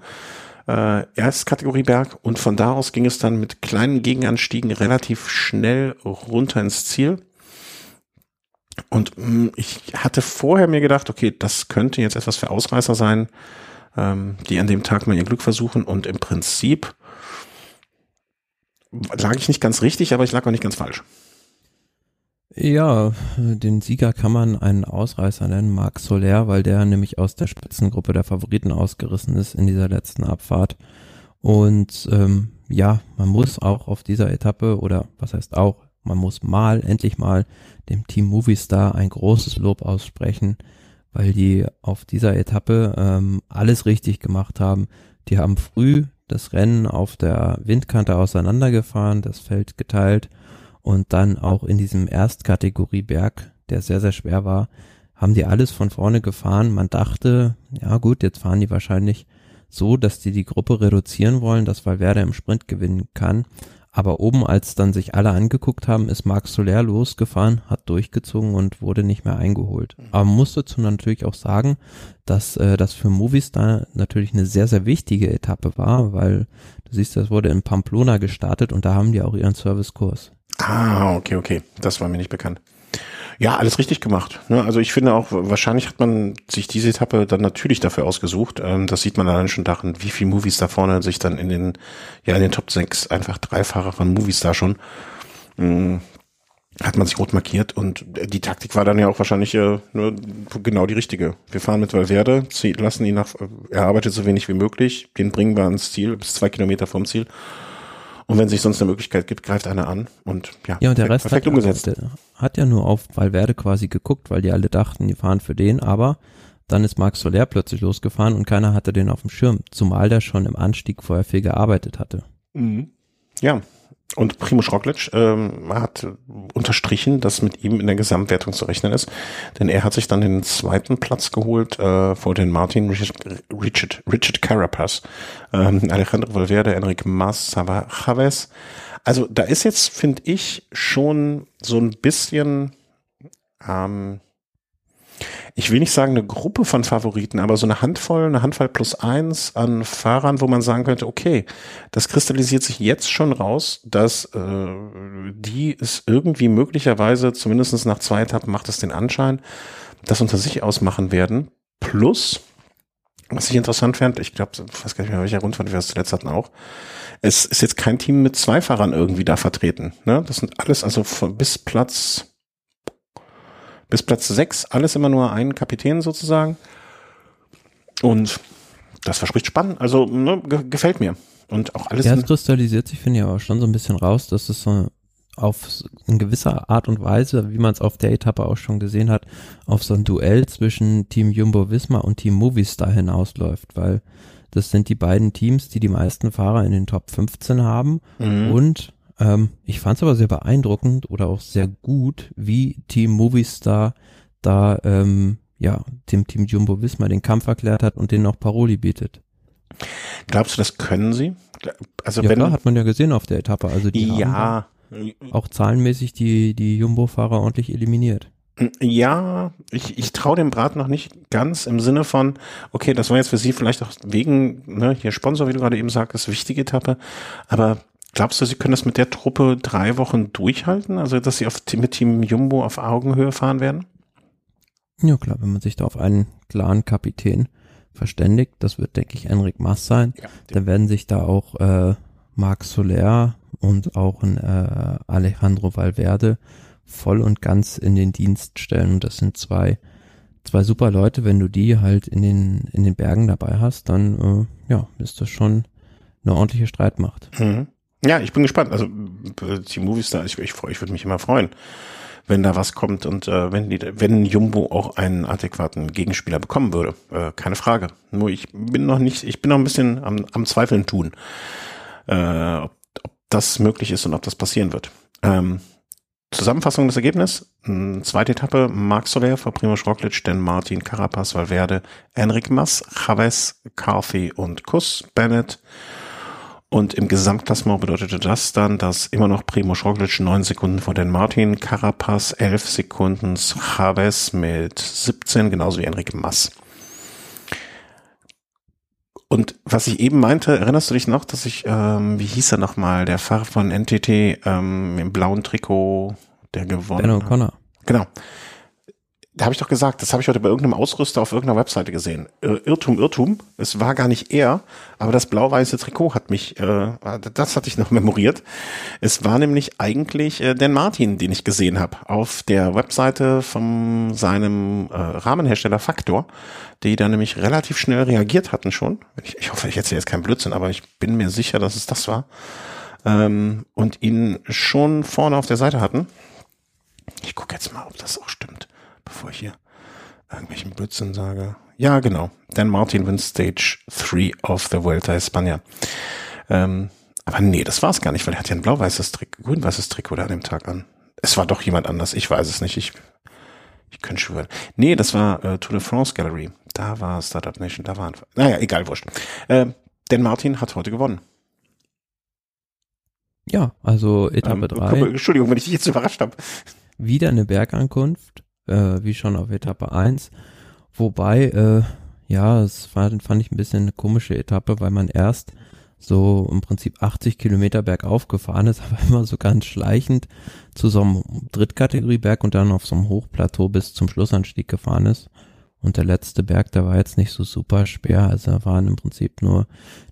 Äh, erst Kategorie Berg und von da aus ging es dann mit kleinen Gegenanstiegen relativ schnell runter ins Ziel. Und mh, mm, ich hatte vorher mir gedacht, okay, das könnte jetzt etwas für Ausreißer sein, ähm, die an dem Tag mal ihr Glück versuchen. Und im Prinzip lag ich nicht ganz richtig, aber ich lag auch nicht ganz falsch. Ja, den Sieger kann man einen Ausreißer nennen, Marc Soler, weil der nämlich aus der Spitzengruppe der Favoriten ausgerissen ist in dieser letzten Abfahrt. Und ähm, ja, man muss auch auf dieser Etappe oder was heißt auch, man muss mal, endlich mal dem Team Movistar ein großes Lob aussprechen, weil die auf dieser Etappe ähm, alles richtig gemacht haben. Die haben früh das Rennen auf der Windkante auseinandergefahren, das Feld geteilt und dann auch in diesem Erstkategorie Berg, der sehr, sehr schwer war, haben die alles von vorne gefahren. Man dachte, ja gut, jetzt fahren die wahrscheinlich so, dass die die Gruppe reduzieren wollen, dass Valverde im Sprint gewinnen kann. Aber oben, als dann sich alle angeguckt haben, ist Marc Soler losgefahren, hat durchgezogen und wurde nicht mehr eingeholt. Mhm. Aber man muss dazu natürlich auch sagen, dass äh, das für Movistar natürlich eine sehr, sehr wichtige Etappe war, weil du siehst, das wurde in Pamplona gestartet und da haben die auch ihren Servicekurs. Ah, okay, okay. Das war mir nicht bekannt. Ja, alles richtig gemacht. Ne? Also ich finde auch, wahrscheinlich hat man sich diese Etappe dann natürlich dafür ausgesucht. Ähm, das sieht man dann schon daran, wie viele Movies da vorne sich dann in den, ja, in den Top 6 einfach drei Fahrer von Movies da schon. Hm, hat man sich rot markiert und die Taktik war dann ja auch wahrscheinlich äh, genau die richtige. Wir fahren mit Valverde, lassen ihn nach, er arbeitet so wenig wie möglich, den bringen wir ans Ziel, bis zwei Kilometer vom Ziel und wenn sich sonst eine Möglichkeit gibt, greift einer an und ja, ja und der Rest perfekt hat, umgesetzt. Hat ja nur auf Valverde quasi geguckt, weil die alle dachten, die fahren für den, aber dann ist Marc Soler plötzlich losgefahren und keiner hatte den auf dem Schirm, zumal der schon im Anstieg vorher viel gearbeitet hatte. Mhm. Ja, und Primoz Roglic ähm, hat unterstrichen, dass mit ihm in der Gesamtwertung zu rechnen ist, denn er hat sich dann den zweiten Platz geholt äh, vor den Martin Richard, Richard, Richard Carapaz, ähm, Alejandro Valverde, Enrique Mas, Saba Chavez. Also da ist jetzt, finde ich, schon so ein bisschen ähm, ich will nicht sagen eine Gruppe von Favoriten, aber so eine Handvoll, eine Handvoll plus eins an Fahrern, wo man sagen könnte, okay, das kristallisiert sich jetzt schon raus, dass äh, die es irgendwie möglicherweise, zumindest nach zwei Etappen macht es den Anschein, das unter sich ausmachen werden. Plus, was ich interessant fand, ich glaube, ich weiß gar nicht mehr, welcher Rundfahrt wir das zuletzt hatten auch, es ist jetzt kein Team mit zwei Fahrern irgendwie da vertreten. Ne? Das sind alles also bis Platz bis Platz 6 alles immer nur ein Kapitän sozusagen. Und das verspricht spannend. Also ne, gefällt mir. Und auch alles. Ja, es kristallisiert sich, finde ich, aber schon so ein bisschen raus, dass es so auf in gewisser Art und Weise, wie man es auf der Etappe auch schon gesehen hat, auf so ein Duell zwischen Team Jumbo Visma und Team Movistar hinausläuft, weil das sind die beiden Teams, die die meisten Fahrer in den Top 15 haben mhm. und ähm, ich fand es aber sehr beeindruckend oder auch sehr gut, wie Team Movistar da ähm, ja dem Team Jumbo Visma den Kampf erklärt hat und denen auch Paroli bietet. Glaubst du, das können sie? Also ja, wenn klar, hat man ja gesehen auf der Etappe. Also die ja. auch zahlenmäßig die die Jumbo-Fahrer ordentlich eliminiert. Ja, ich, ich traue dem Brat noch nicht ganz im Sinne von, okay, das war jetzt für Sie vielleicht auch wegen, ne, hier Sponsor, wie du gerade eben sagtest, wichtige Etappe, aber Glaubst du, sie können das mit der Truppe drei Wochen durchhalten? Also, dass sie auf, mit Team Jumbo auf Augenhöhe fahren werden? Ja, klar, wenn man sich da auf einen klaren Kapitän verständigt, das wird, denke ich, Enric Mas sein, ja, dann werden sich da auch äh, Marc Soler und auch ein äh, Alejandro Valverde voll und ganz in den Dienst stellen. Und das sind zwei, zwei super Leute. Wenn du die halt in den, in den Bergen dabei hast, dann äh, ja, ist das schon eine ordentliche Streitmacht. Mhm. Ja, ich bin gespannt. Also die Movistar, ich, ich, ich würde mich immer freuen, wenn da was kommt und äh, wenn die, wenn Jumbo auch einen adäquaten Gegenspieler bekommen würde. Äh, keine Frage. Nur ich bin noch nicht, ich bin noch ein bisschen am, am Zweifeln tun, äh, ob, ob das möglich ist und ob das passieren wird. Ähm, Zusammenfassung des Ergebnisses. Zweite Etappe, Marc Soler vor Primoz Roglic, denn Martin Carapaz, Valverde, Enric Mas, Chavez, Carthy und Kuss, Bennett, und im Gesamtklassement bedeutete das dann, dass immer noch Primo Roglic neun Sekunden vor den Martin, Carapaz elf Sekunden, Chavez mit 17, genauso wie Enrique Mas. Und was ich eben meinte, erinnerst du dich noch, dass ich, ähm, wie hieß er nochmal, der Fahrer von NTT ähm, im blauen Trikot, der gewonnen hat? Ben O'Connor. Genau da habe ich doch gesagt, das habe ich heute bei irgendeinem Ausrüster auf irgendeiner Webseite gesehen. Irrtum, Irrtum. Es war gar nicht er, aber das blau-weiße Trikot hat mich, äh, das hatte ich noch memoriert. Es war nämlich eigentlich äh, Dan Martin, den ich gesehen habe auf der Webseite von seinem äh, Rahmenhersteller Faktor, die da nämlich relativ schnell reagiert hatten schon. Ich, ich hoffe, ich erzähle jetzt keinen Blödsinn, aber ich bin mir sicher, dass es das war. Ähm, und ihn schon vorne auf der Seite hatten. Ich gucke jetzt mal, ob das auch stimmt bevor ich hier irgendwelchen Blödsinn sage. Ja, genau. Dan Martin wins Stage 3 of the Vuelta España. Ähm, aber nee, das war es gar nicht, weil er hat ja ein blau-weißes Trikot, grün-weißes Trikot da an dem Tag an. Es war doch jemand anders, ich weiß es nicht. Ich, ich könnte schwören. Nee, das war äh, Tour de France Gallery. Da war Startup Nation, da waren. Naja, egal, wurscht. Äh, Dan Martin hat heute gewonnen. Ja, also Etappe 3. Ähm, Entschuldigung, wenn ich dich jetzt überrascht habe. Wieder eine Bergankunft äh, wie schon auf Etappe 1. Wobei, äh, ja, es war, fand ich ein bisschen eine komische Etappe, weil man erst so im Prinzip 80 Kilometer bergauf gefahren ist, aber immer so ganz schleichend zu so einem Drittkategorieberg und dann auf so einem Hochplateau bis zum Schlussanstieg gefahren ist. Und der letzte Berg, der war jetzt nicht so super schwer, also da waren im Prinzip nur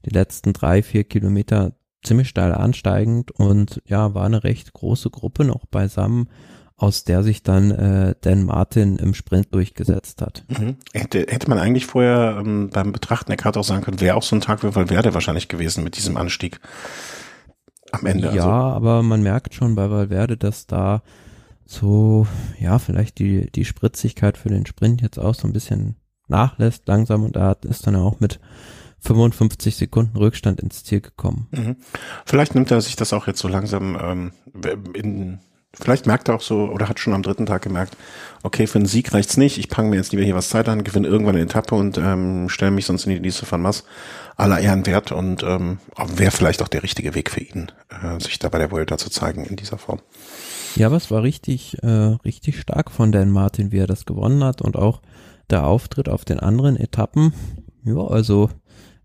die letzten drei, vier Kilometer ziemlich steil ansteigend und ja, war eine recht große Gruppe noch beisammen aus der sich dann äh, Dan Martin im Sprint durchgesetzt hat. Mhm. Hätte, hätte man eigentlich vorher ähm, beim Betrachten der Karte auch sagen können, wäre auch so ein Tag für Valverde wahrscheinlich gewesen mit diesem Anstieg am Ende. Ja, also. aber man merkt schon bei Valverde, dass da so, ja, vielleicht die, die Spritzigkeit für den Sprint jetzt auch so ein bisschen nachlässt langsam und da ist dann auch mit 55 Sekunden Rückstand ins Ziel gekommen. Mhm. Vielleicht nimmt er sich das auch jetzt so langsam ähm, in Vielleicht merkt er auch so oder hat schon am dritten Tag gemerkt, okay, für einen Sieg reicht's nicht, ich pange mir jetzt lieber hier was Zeit an, gewinne irgendwann eine Etappe und ähm, stelle mich sonst in die Liste von Mass aller Ehren wert und ähm, wäre vielleicht auch der richtige Weg für ihn, äh, sich da bei der Vuelta zu zeigen in dieser Form. Ja, es war richtig, äh, richtig stark von Dan Martin, wie er das gewonnen hat und auch der Auftritt auf den anderen Etappen. Ja, also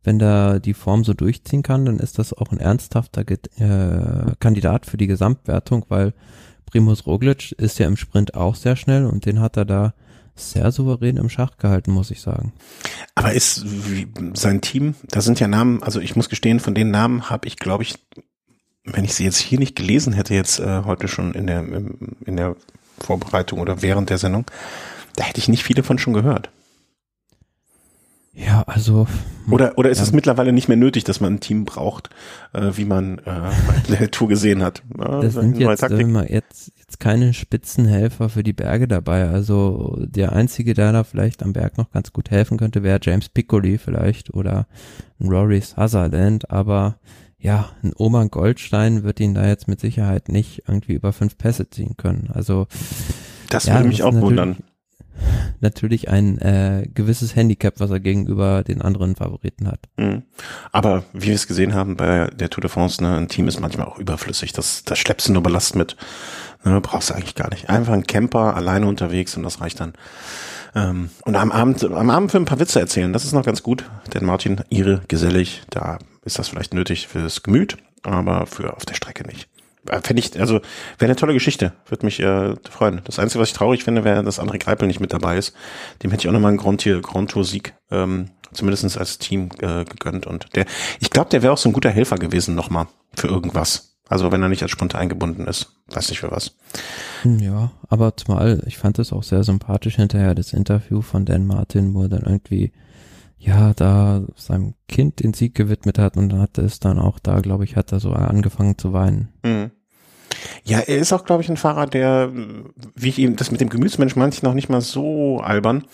wenn da die Form so durchziehen kann, dann ist das auch ein ernsthafter äh, Kandidat für die Gesamtwertung, weil Primus Roglic ist ja im Sprint auch sehr schnell und den hat er da sehr souverän im Schach gehalten, muss ich sagen. Aber ist sein Team, da sind ja Namen, also ich muss gestehen, von den Namen habe ich, glaube ich, wenn ich sie jetzt hier nicht gelesen hätte, jetzt äh, heute schon in der, in der Vorbereitung oder während der Sendung, da hätte ich nicht viele von schon gehört. Ja, also. Oder, oder ist ja. es mittlerweile nicht mehr nötig, dass man ein Team braucht, äh, wie man äh, bei der Tour gesehen hat? Ja, das sind jetzt, äh, jetzt, jetzt keine Spitzenhelfer für die Berge dabei. Also der einzige, der da vielleicht am Berg noch ganz gut helfen könnte, wäre James Piccoli vielleicht oder Rory Sutherland. Aber ja, ein Oman Goldstein wird ihn da jetzt mit Sicherheit nicht irgendwie über fünf Pässe ziehen können. Also das ja, würde mich auch wundern natürlich ein äh, gewisses Handicap, was er gegenüber den anderen Favoriten hat. Mhm. Aber wie wir es gesehen haben bei der Tour de France, ne, ein Team ist manchmal auch überflüssig. Das, das schleppst du nur Ballast mit. Ne, brauchst du eigentlich gar nicht. Einfach ein Camper alleine unterwegs und das reicht dann. Ähm, und am Abend, am Abend für ein paar Witze erzählen, das ist noch ganz gut. Denn Martin, ihre gesellig, da ist das vielleicht nötig fürs Gemüt, aber für auf der Strecke nicht. Äh, fände ich, also wäre eine tolle Geschichte, würde mich äh, freuen. Das Einzige, was ich traurig finde, wäre, dass André Greipel nicht mit dabei ist. Dem hätte ich auch nochmal einen Grand, Grand Tour Sieg, ähm, zumindest als Team äh, gegönnt. Und der, ich glaube, der wäre auch so ein guter Helfer gewesen nochmal für irgendwas. Also wenn er nicht als Sprinter eingebunden ist, weiß nicht für was. Hm, ja, aber zumal, ich fand es auch sehr sympathisch hinterher, das Interview von Dan Martin, wo er dann irgendwie ja, da seinem Kind den Sieg gewidmet hat und hat es dann auch da, glaube ich, hat er so angefangen zu weinen. Mhm. Ja, er ist auch, glaube ich, ein Fahrer, der, wie ich ihm, das mit dem Gemütsmensch manche noch nicht mal so albern,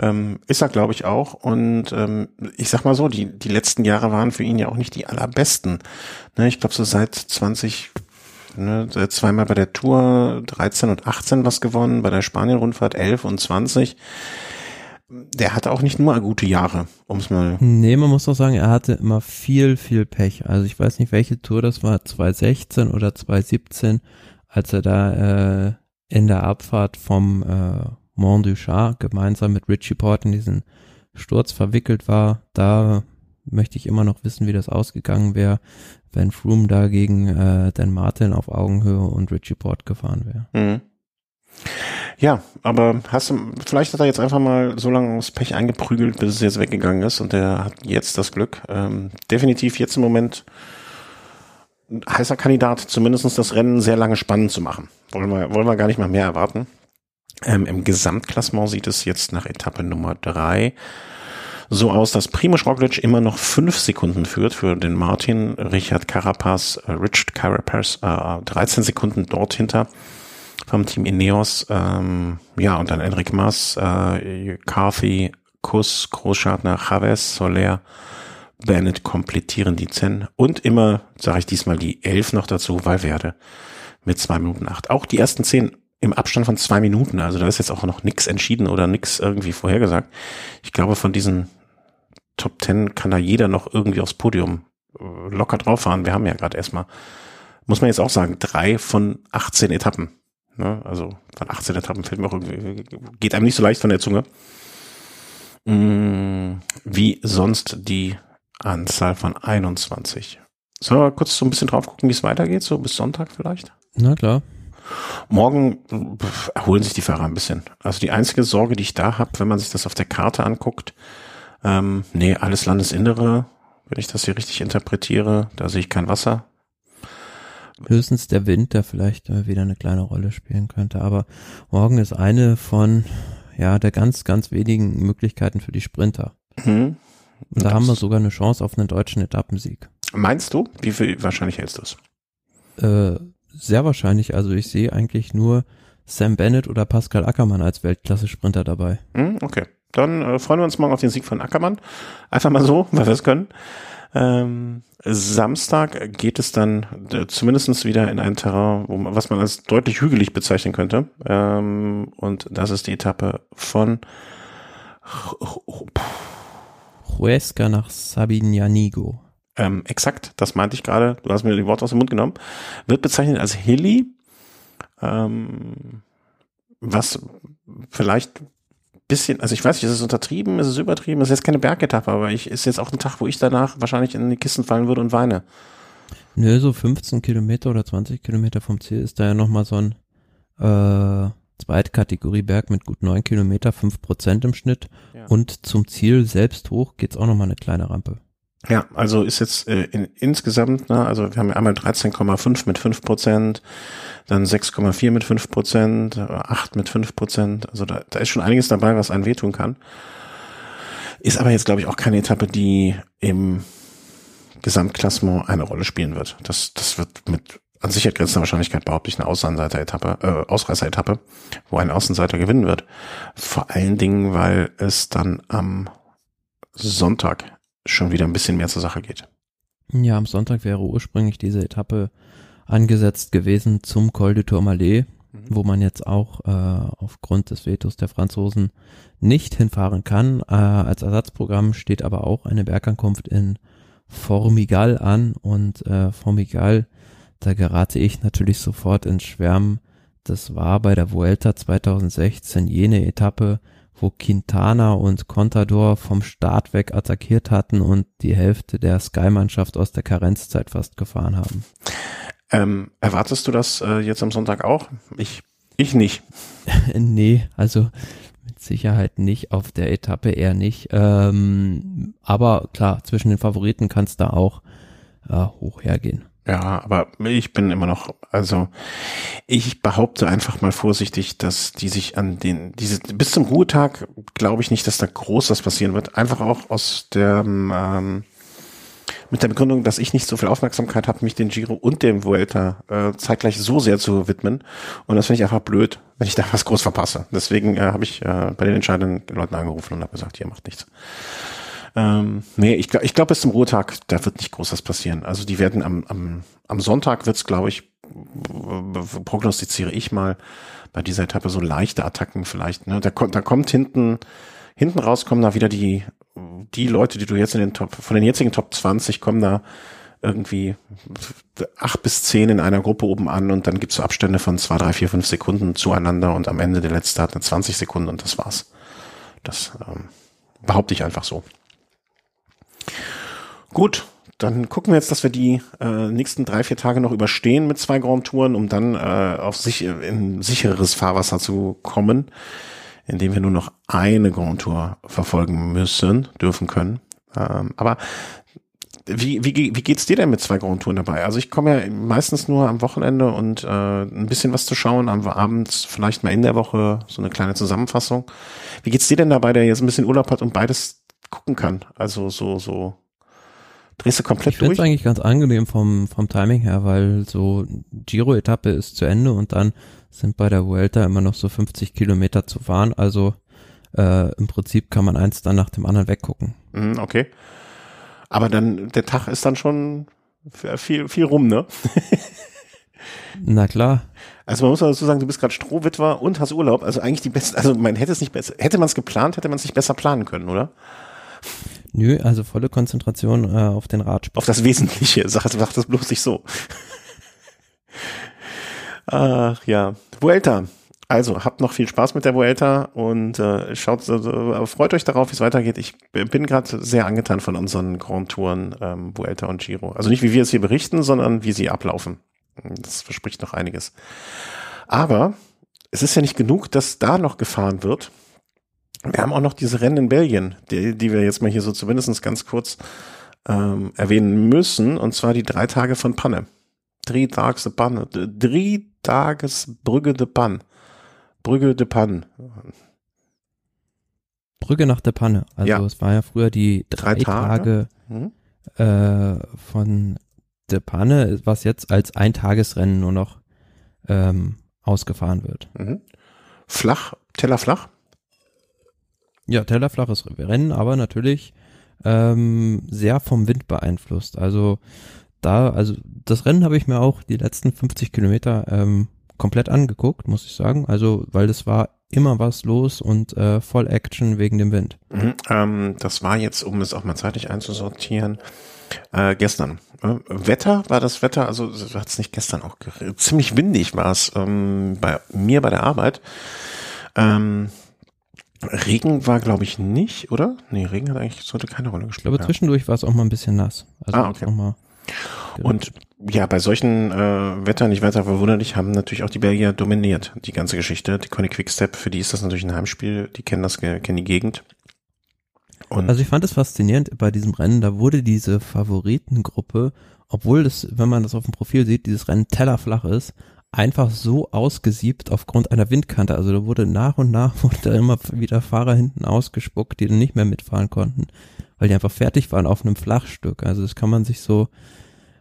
ähm, ist er, glaube ich, auch. Und ähm, ich sag mal so, die, die letzten Jahre waren für ihn ja auch nicht die allerbesten. Ne, ich glaube, so seit 20, ne, zweimal bei der Tour 13 und 18 was gewonnen, bei der Spanien-Rundfahrt 11 und 20 der hatte auch nicht nur gute Jahre, um es mal. Nee, man muss doch sagen, er hatte immer viel, viel Pech. Also ich weiß nicht, welche Tour das war, 2016 oder 2017, als er da äh, in der Abfahrt vom äh, Mont du Char gemeinsam mit Richie Port in diesen Sturz verwickelt war. Da möchte ich immer noch wissen, wie das ausgegangen wäre, wenn Froome da gegen äh, Dan Martin auf Augenhöhe und Richie Port gefahren wäre. Mhm. Ja, aber hast du, vielleicht hat er jetzt einfach mal so lange das Pech eingeprügelt, bis es jetzt weggegangen ist und der hat jetzt das Glück. Ähm, definitiv jetzt im Moment ein heißer Kandidat, zumindestens das Rennen sehr lange spannend zu machen. Wollen wir, wollen wir gar nicht mal mehr erwarten. Ähm, Im Gesamtklassement sieht es jetzt nach Etappe Nummer drei so aus, dass Primoz Roglic immer noch fünf Sekunden führt für den Martin, Richard Carapaz, äh, Richard Carapaz äh, 13 Sekunden dort hinter vom Team Ineos. Ähm, ja, und dann Enric Mas, äh, Carthy, Kuss, Großschartner, Chavez, Soler, Bennett komplettieren die 10. Und immer, sage ich diesmal, die 11 noch dazu, Valverde mit zwei Minuten acht. Auch die ersten 10 im Abstand von zwei Minuten. Also da ist jetzt auch noch nichts entschieden oder nichts irgendwie vorhergesagt. Ich glaube, von diesen Top 10 kann da jeder noch irgendwie aufs Podium äh, locker drauf fahren. Wir haben ja gerade erstmal, muss man jetzt auch sagen, drei von 18 Etappen. Ne? Also von 18 Etappen fällt mir auch irgendwie, geht einem nicht so leicht von der Zunge. Mm, wie sonst die Anzahl von 21. Sollen wir kurz so ein bisschen drauf gucken, wie es weitergeht, so bis Sonntag vielleicht? Na klar. Morgen erholen sich die Fahrer ein bisschen. Also die einzige Sorge, die ich da habe, wenn man sich das auf der Karte anguckt, ähm, nee, alles Landesinnere, wenn ich das hier richtig interpretiere, da sehe ich kein Wasser. Höchstens der Wind, der vielleicht wieder eine kleine Rolle spielen könnte. Aber morgen ist eine von ja der ganz, ganz wenigen Möglichkeiten für die Sprinter. Mhm. Und da das haben wir sogar eine Chance auf einen deutschen Etappensieg. Meinst du? Wie viel wahrscheinlich hältst du es? Äh, sehr wahrscheinlich. Also ich sehe eigentlich nur Sam Bennett oder Pascal Ackermann als Weltklasse-Sprinter dabei. Mhm, okay. Dann äh, freuen wir uns morgen auf den Sieg von Ackermann. Einfach mal so, weil wir es können. Ähm, Samstag geht es dann äh, zumindest wieder in ein Terrain, man, was man als deutlich hügelig bezeichnen könnte. Ähm, und das ist die Etappe von Huesca nach Sabignanigo. Ähm, exakt, das meinte ich gerade. Du hast mir die Worte aus dem Mund genommen. Wird bezeichnet als Hilly, ähm, was vielleicht bisschen, also ich weiß nicht, ist es untertrieben, ist es übertrieben, ist jetzt keine Bergetappe, aber ich ist jetzt auch ein Tag, wo ich danach wahrscheinlich in die Kisten fallen würde und weine. Nö, so 15 Kilometer oder 20 Kilometer vom Ziel ist da ja nochmal so ein äh, Zweitkategorie Berg mit gut 9 Kilometer, 5 Prozent im Schnitt. Ja. Und zum Ziel selbst hoch geht's auch nochmal eine kleine Rampe. Ja, also ist jetzt äh, in, insgesamt, ne, also wir haben einmal 13,5 mit 5 Prozent, dann 6,4 mit 5 Prozent, 8 mit 5 Prozent. Also da, da ist schon einiges dabei, was einen wehtun kann. Ist aber jetzt, glaube ich, auch keine Etappe, die im Gesamtklassement eine Rolle spielen wird. Das, das wird mit an Sicherheit grenzender Wahrscheinlichkeit behaupte ich eine Außenseiter-Etappe, äh, Ausreißer-Etappe, wo ein Außenseiter gewinnen wird. Vor allen Dingen, weil es dann am Sonntag schon wieder ein bisschen mehr zur Sache geht. Ja, am Sonntag wäre ursprünglich diese Etappe angesetzt gewesen zum Col de Tourmalet, mhm. wo man jetzt auch äh, aufgrund des Vetos der Franzosen nicht hinfahren kann. Äh, als Ersatzprogramm steht aber auch eine Bergankunft in Formigal an und äh, Formigal, da gerate ich natürlich sofort ins Schwärmen. Das war bei der Vuelta 2016 jene Etappe, wo Quintana und Contador vom Start weg attackiert hatten und die Hälfte der Sky-Mannschaft aus der Karenzzeit fast gefahren haben. Ähm, erwartest du das äh, jetzt am Sonntag auch? Ich, ich nicht. nee, also mit Sicherheit nicht auf der Etappe eher nicht. Ähm, aber klar, zwischen den Favoriten kann es da auch äh, hoch hergehen. Ja, aber ich bin immer noch, also ich behaupte einfach mal vorsichtig, dass die sich an den, diese, bis zum Ruhetag glaube ich nicht, dass da groß was passieren wird. Einfach auch aus der, ähm, mit der Begründung, dass ich nicht so viel Aufmerksamkeit habe, mich den Giro und dem Vuelta äh, zeitgleich so sehr zu widmen. Und das finde ich einfach blöd, wenn ich da was groß verpasse. Deswegen äh, habe ich äh, bei den entscheidenden Leuten angerufen und habe gesagt, hier macht nichts. Ähm, nee, ich, ich glaube, bis zum Ruhetag, da wird nicht groß was passieren. Also die werden am, am, am Sonntag wird's, glaube ich, prognostiziere ich mal, bei dieser Etappe so leichte Attacken vielleicht. Ne? Da, da kommt hinten, hinten raus kommen da wieder die, die Leute, die du jetzt in den Top, von den jetzigen Top 20 kommen da irgendwie acht bis zehn in einer Gruppe oben an und dann gibt's so Abstände von zwei, drei, vier, fünf Sekunden zueinander und am Ende der letzte hat eine 20 Sekunden und das war's. Das ähm, behaupte ich einfach so. Gut, dann gucken wir jetzt, dass wir die äh, nächsten drei, vier Tage noch überstehen mit zwei Grand Touren, um dann äh, auf sich in sichereres Fahrwasser zu kommen, indem wir nur noch eine Grand Tour verfolgen müssen, dürfen können. Ähm, aber wie, wie, wie geht's dir denn mit zwei Grand Touren dabei? Also ich komme ja meistens nur am Wochenende und äh, ein bisschen was zu schauen, am Abend vielleicht mal in der Woche so eine kleine Zusammenfassung. Wie geht's dir denn dabei, der jetzt ein bisschen Urlaub hat und beides gucken kann? Also so, so Drehst du komplett ich durch? Ich eigentlich ganz angenehm vom, vom Timing her, weil so Giro-Etappe ist zu Ende und dann sind bei der Vuelta immer noch so 50 Kilometer zu fahren. Also äh, im Prinzip kann man eins dann nach dem anderen weggucken. Mhm, okay. Aber dann, der Tag ist dann schon viel, viel rum, ne? Na klar. Also man muss dazu sagen, du bist gerade Strohwitwer und hast Urlaub. Also eigentlich die beste, also man hätte es nicht besser, hätte man es geplant, hätte man es nicht besser planen können, oder? Nö, also volle Konzentration äh, auf den Radsport. Auf das Wesentliche, sag, sag das bloß nicht so. Ach ja, Vuelta. Also habt noch viel Spaß mit der Vuelta und äh, schaut, äh, freut euch darauf, wie es weitergeht. Ich bin gerade sehr angetan von unseren Grand Touren ähm, Vuelta und Giro. Also nicht wie wir es hier berichten, sondern wie sie ablaufen. Das verspricht noch einiges. Aber es ist ja nicht genug, dass da noch gefahren wird. Wir haben auch noch diese Rennen in Belgien, die, die wir jetzt mal hier so zumindest ganz kurz ähm, erwähnen müssen, und zwar die drei Tage von Panne. Drei Tages de Panne. Drei Tages Brügge de Panne. Brügge de Panne. Brügge nach der Panne. Also ja. es war ja früher die drei, drei Tage, Tage hm? äh, von de Panne, was jetzt als Eintagesrennen nur noch ähm, ausgefahren wird. Mhm. Flach, Teller flach? Ja, tellerflaches Rennen, aber natürlich ähm, sehr vom Wind beeinflusst. Also da, also das Rennen habe ich mir auch die letzten 50 Kilometer ähm, komplett angeguckt, muss ich sagen. Also, weil das war immer was los und äh, voll Action wegen dem Wind. Mhm, ähm, das war jetzt, um es auch mal zeitlich einzusortieren, äh, gestern. Äh, Wetter war das Wetter, also hat es nicht gestern auch ziemlich windig war es ähm, bei mir bei der Arbeit. Ähm, Regen war, glaube ich, nicht, oder? Nee, Regen hat eigentlich sollte keine Rolle gespielt. Glaube, zwischendurch war es auch mal ein bisschen nass. Also ah, okay. Mal, Und ja, bei solchen äh, Wetter, nicht weiter verwunderlich, haben natürlich auch die Belgier dominiert, die ganze Geschichte. Die Conny Quickstep, für die ist das natürlich ein Heimspiel, die kennen das, kennen die Gegend. Und also ich fand es faszinierend bei diesem Rennen, da wurde diese Favoritengruppe, obwohl das, wenn man das auf dem Profil sieht, dieses Rennen tellerflach ist, einfach so ausgesiebt aufgrund einer Windkante. Also da wurde nach und nach wurde da immer wieder Fahrer hinten ausgespuckt, die dann nicht mehr mitfahren konnten, weil die einfach fertig waren auf einem Flachstück. Also das kann man sich so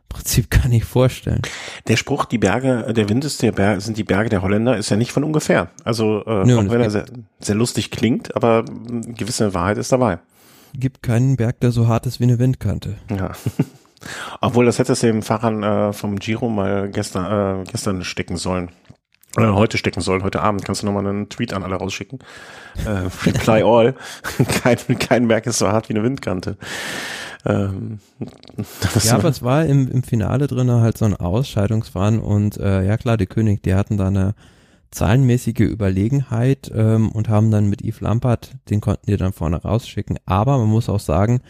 im Prinzip gar nicht vorstellen. Der Spruch, die Berge, der Wind ist der Berg, sind die Berge der Holländer, ist ja nicht von ungefähr. Also äh, Nö, auch wenn er sehr, sehr lustig klingt, aber eine gewisse Wahrheit ist dabei. Gibt keinen Berg, der so hart ist wie eine Windkante. Ja. Obwohl, das hättest du dem Fahrern äh, vom Giro mal gestern, äh, gestern stecken sollen. Äh, heute stecken sollen, heute Abend kannst du nochmal einen Tweet an alle rausschicken. Äh, reply all. kein, kein Berg ist so hart wie eine Windkante. Ähm, ja, aber es war im, im Finale drin halt so ein Ausscheidungsfahren und äh, ja klar, die König, die hatten da eine zahlenmäßige Überlegenheit ähm, und haben dann mit Yves Lampert, den konnten die dann vorne rausschicken. Aber man muss auch sagen,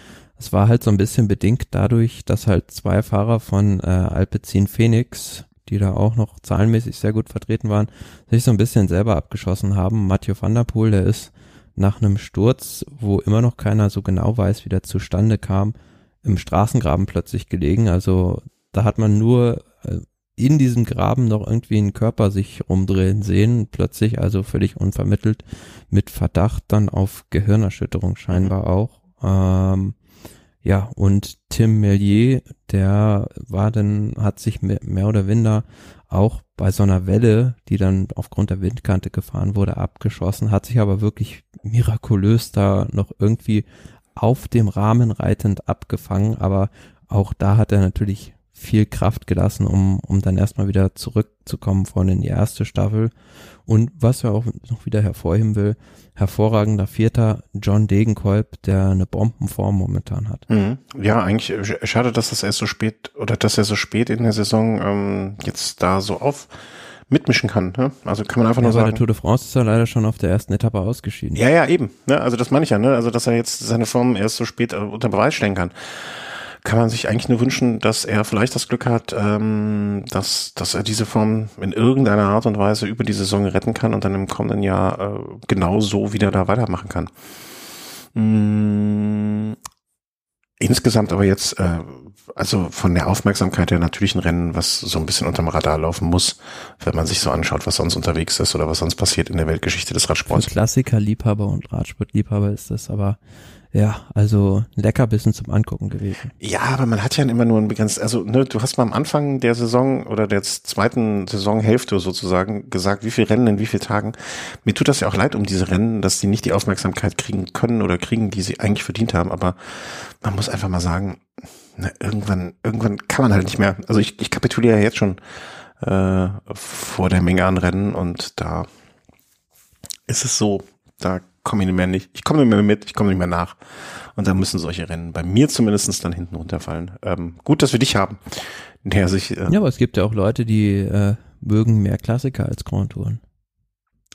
es war halt so ein bisschen bedingt dadurch, dass halt zwei Fahrer von äh, Alpecin Phoenix, die da auch noch zahlenmäßig sehr gut vertreten waren, sich so ein bisschen selber abgeschossen haben. Mathieu van der Poel, der ist nach einem Sturz, wo immer noch keiner so genau weiß, wie der zustande kam, im Straßengraben plötzlich gelegen. Also da hat man nur äh, in diesem Graben noch irgendwie einen Körper sich rumdrehen sehen, plötzlich also völlig unvermittelt mit Verdacht dann auf Gehirnerschütterung scheinbar auch. Ähm, ja, und Tim Mellier, der war dann, hat sich mehr oder minder auch bei so einer Welle, die dann aufgrund der Windkante gefahren wurde, abgeschossen, hat sich aber wirklich mirakulös da noch irgendwie auf dem Rahmen reitend abgefangen, aber auch da hat er natürlich viel Kraft gelassen, um, um dann erstmal wieder zurückzukommen vorne in die erste Staffel. Und was er auch noch wieder hervorheben will, hervorragender Vierter John Degenkolb, der eine Bombenform momentan hat. Mhm. Ja, eigentlich schade, dass das erst so spät oder dass er so spät in der Saison ähm, jetzt da so auf mitmischen kann. Ne? Also kann man einfach ja, nur sagen. der Tour de France ist er leider schon auf der ersten Etappe ausgeschieden. Ja, ja, eben. Ne? Also das meine ich ja. Ne? Also dass er jetzt seine Form erst so spät äh, unter Beweis stellen kann kann man sich eigentlich nur wünschen, dass er vielleicht das Glück hat, ähm, dass, dass er diese Form in irgendeiner Art und Weise über die Saison retten kann und dann im kommenden Jahr äh, genau so wieder da weitermachen kann. Mm, insgesamt aber jetzt, äh, also von der Aufmerksamkeit her natürlich ein Rennen, was so ein bisschen unterm Radar laufen muss, wenn man sich so anschaut, was sonst unterwegs ist oder was sonst passiert in der Weltgeschichte des Radsports. Klassiker, Liebhaber und Radsportliebhaber ist das aber ja, also Leckerbissen zum Angucken gewesen. Ja, aber man hat ja immer nur ein begrenzt, also ne, du hast mal am Anfang der Saison oder der zweiten Saisonhälfte sozusagen gesagt, wie viele Rennen in wie vielen Tagen. Mir tut das ja auch leid um diese Rennen, dass die nicht die Aufmerksamkeit kriegen können oder kriegen, die sie eigentlich verdient haben, aber man muss einfach mal sagen, na, irgendwann, irgendwann kann man halt nicht mehr. Also ich, ich kapituliere jetzt schon äh, vor der Menge an Rennen und da ist es so, da komme ich nicht mehr nicht, ich komme nicht mehr mit, ich komme nicht mehr nach. Und dann müssen solche Rennen bei mir zumindestens dann hinten runterfallen. Ähm, gut, dass wir dich haben. Der sich, äh, ja, aber es gibt ja auch Leute, die äh, mögen mehr Klassiker als Grand Touren.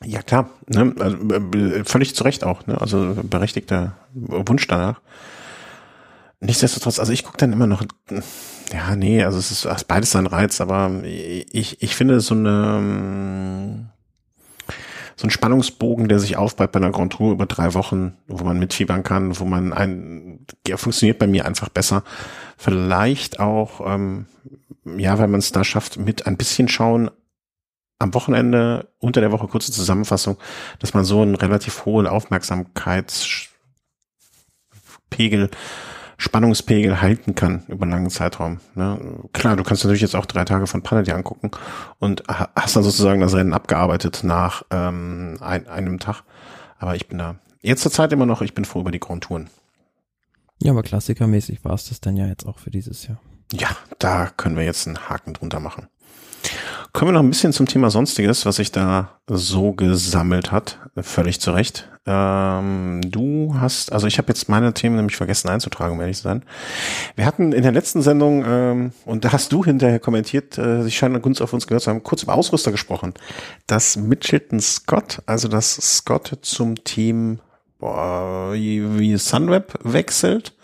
Ja, klar. Ne? Also, äh, völlig zu Recht auch. Ne? Also berechtigter Wunsch danach. Nichtsdestotrotz, also ich gucke dann immer noch, ja, nee, also es ist beides sein Reiz, aber ich, ich finde so eine so ein Spannungsbogen, der sich aufbaut bei einer Grand Tour über drei Wochen, wo man mitfiebern kann, wo man ein, ja, funktioniert bei mir einfach besser. Vielleicht auch, ähm, ja, weil man es da schafft, mit ein bisschen schauen am Wochenende, unter der Woche kurze Zusammenfassung, dass man so einen relativ hohen Aufmerksamkeitspegel Spannungspegel halten kann über einen langen Zeitraum. Ne? Klar, du kannst natürlich jetzt auch drei Tage von Panne dir angucken und hast dann sozusagen das Rennen abgearbeitet nach ähm, ein, einem Tag. Aber ich bin da jetzt zur Zeit immer noch, ich bin froh über die Grand Touren. Ja, aber klassikermäßig war es das dann ja jetzt auch für dieses Jahr. Ja, da können wir jetzt einen Haken drunter machen. Kommen wir noch ein bisschen zum Thema Sonstiges, was sich da so gesammelt hat. Völlig zu Recht. Ähm, du hast, also ich habe jetzt meine Themen nämlich vergessen einzutragen, um ehrlich zu sein. Wir hatten in der letzten Sendung, ähm, und da hast du hinterher kommentiert, äh, sie scheinen Gunst auf uns gehört zu haben, kurz über Ausrüster gesprochen. Dass Mitchelton Scott, also dass Scott zum Team boah, wie Sunweb wechselt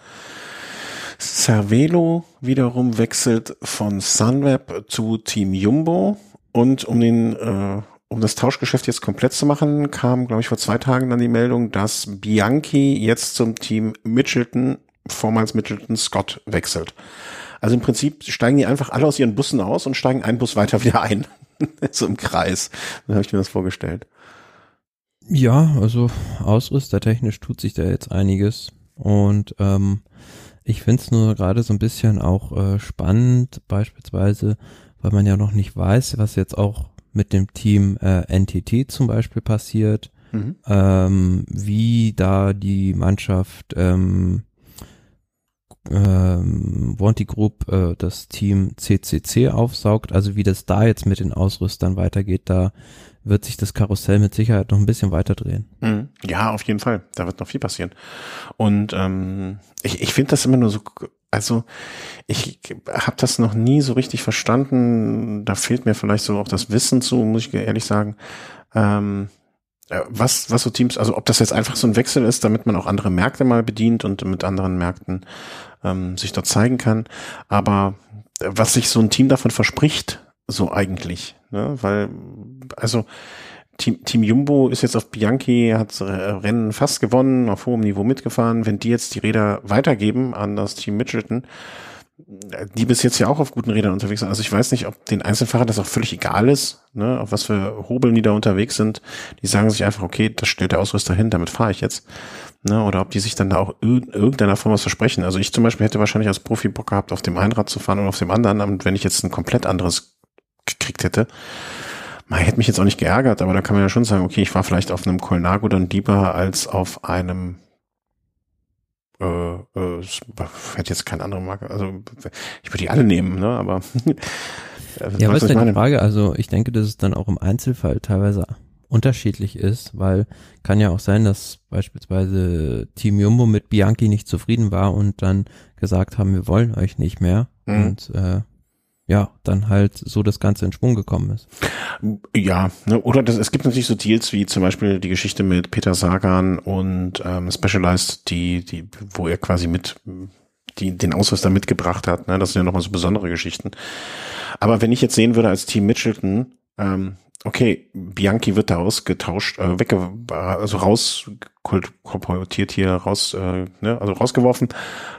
Cervelo wiederum wechselt von Sunweb zu Team Jumbo und um den äh, um das Tauschgeschäft jetzt komplett zu machen, kam, glaube ich, vor zwei Tagen dann die Meldung, dass Bianchi jetzt zum Team Mitchelton, vormals Mitchelton Scott wechselt. Also im Prinzip steigen die einfach alle aus ihren Bussen aus und steigen einen Bus weiter wieder ein. so im Kreis. Dann habe ich mir das vorgestellt. Ja, also ausrüstertechnisch tut sich da jetzt einiges. Und ähm, ich finde es nur gerade so ein bisschen auch äh, spannend, beispielsweise, weil man ja noch nicht weiß, was jetzt auch mit dem Team äh, NTT zum Beispiel passiert, mhm. ähm, wie da die Mannschaft ähm, ähm, Wanty Group äh, das Team CCC aufsaugt, also wie das da jetzt mit den Ausrüstern weitergeht, da wird sich das Karussell mit Sicherheit noch ein bisschen weiter drehen. Mhm. Ja, auf jeden Fall. Da wird noch viel passieren. Und ähm, ich, ich finde das immer nur so, also ich habe das noch nie so richtig verstanden. Da fehlt mir vielleicht so auch das Wissen zu, muss ich ehrlich sagen. Ähm, äh, was, was so Teams, also ob das jetzt einfach so ein Wechsel ist, damit man auch andere Märkte mal bedient und mit anderen Märkten ähm, sich dort zeigen kann. Aber was sich so ein Team davon verspricht, so eigentlich, ne? weil also Team, Team Jumbo ist jetzt auf Bianchi, hat Rennen fast gewonnen, auf hohem Niveau mitgefahren. Wenn die jetzt die Räder weitergeben an das Team Mitchelton, die bis jetzt ja auch auf guten Rädern unterwegs sind. Also ich weiß nicht, ob den Einzelfahrern das auch völlig egal ist, ne, auf was für Hobeln die da unterwegs sind. Die sagen sich einfach, okay, das stellt der Ausrüster hin, damit fahre ich jetzt. Ne, oder ob die sich dann da auch in irgendeiner Form was versprechen. Also ich zum Beispiel hätte wahrscheinlich als Profi Bock gehabt, auf dem einen Rad zu fahren und auf dem anderen. Und wenn ich jetzt ein komplett anderes gekriegt hätte, man hätte mich jetzt auch nicht geärgert, aber da kann man ja schon sagen, okay, ich war vielleicht auf einem Colnago dann lieber als auf einem äh, äh, hätte jetzt keine andere Marke, also ich würde die alle nehmen, ne, aber äh, ja, was ist denn die Frage? Also ich denke, dass es dann auch im Einzelfall teilweise unterschiedlich ist, weil kann ja auch sein, dass beispielsweise Team Jumbo mit Bianchi nicht zufrieden war und dann gesagt haben, wir wollen euch nicht mehr mhm. und äh, ja, dann halt so das Ganze in Schwung gekommen ist. Ja, ne, oder das, es gibt natürlich so Deals wie zum Beispiel die Geschichte mit Peter Sagan und ähm, Specialized, die, die, wo er quasi mit die den Ausrüster mitgebracht hat. Ne? Das sind ja nochmal so besondere Geschichten. Aber wenn ich jetzt sehen würde als Team Mitchelton, ähm, okay, Bianchi wird da ausgetauscht, äh, wegge also raus kolportiert hier raus, äh, ne, also rausgeworfen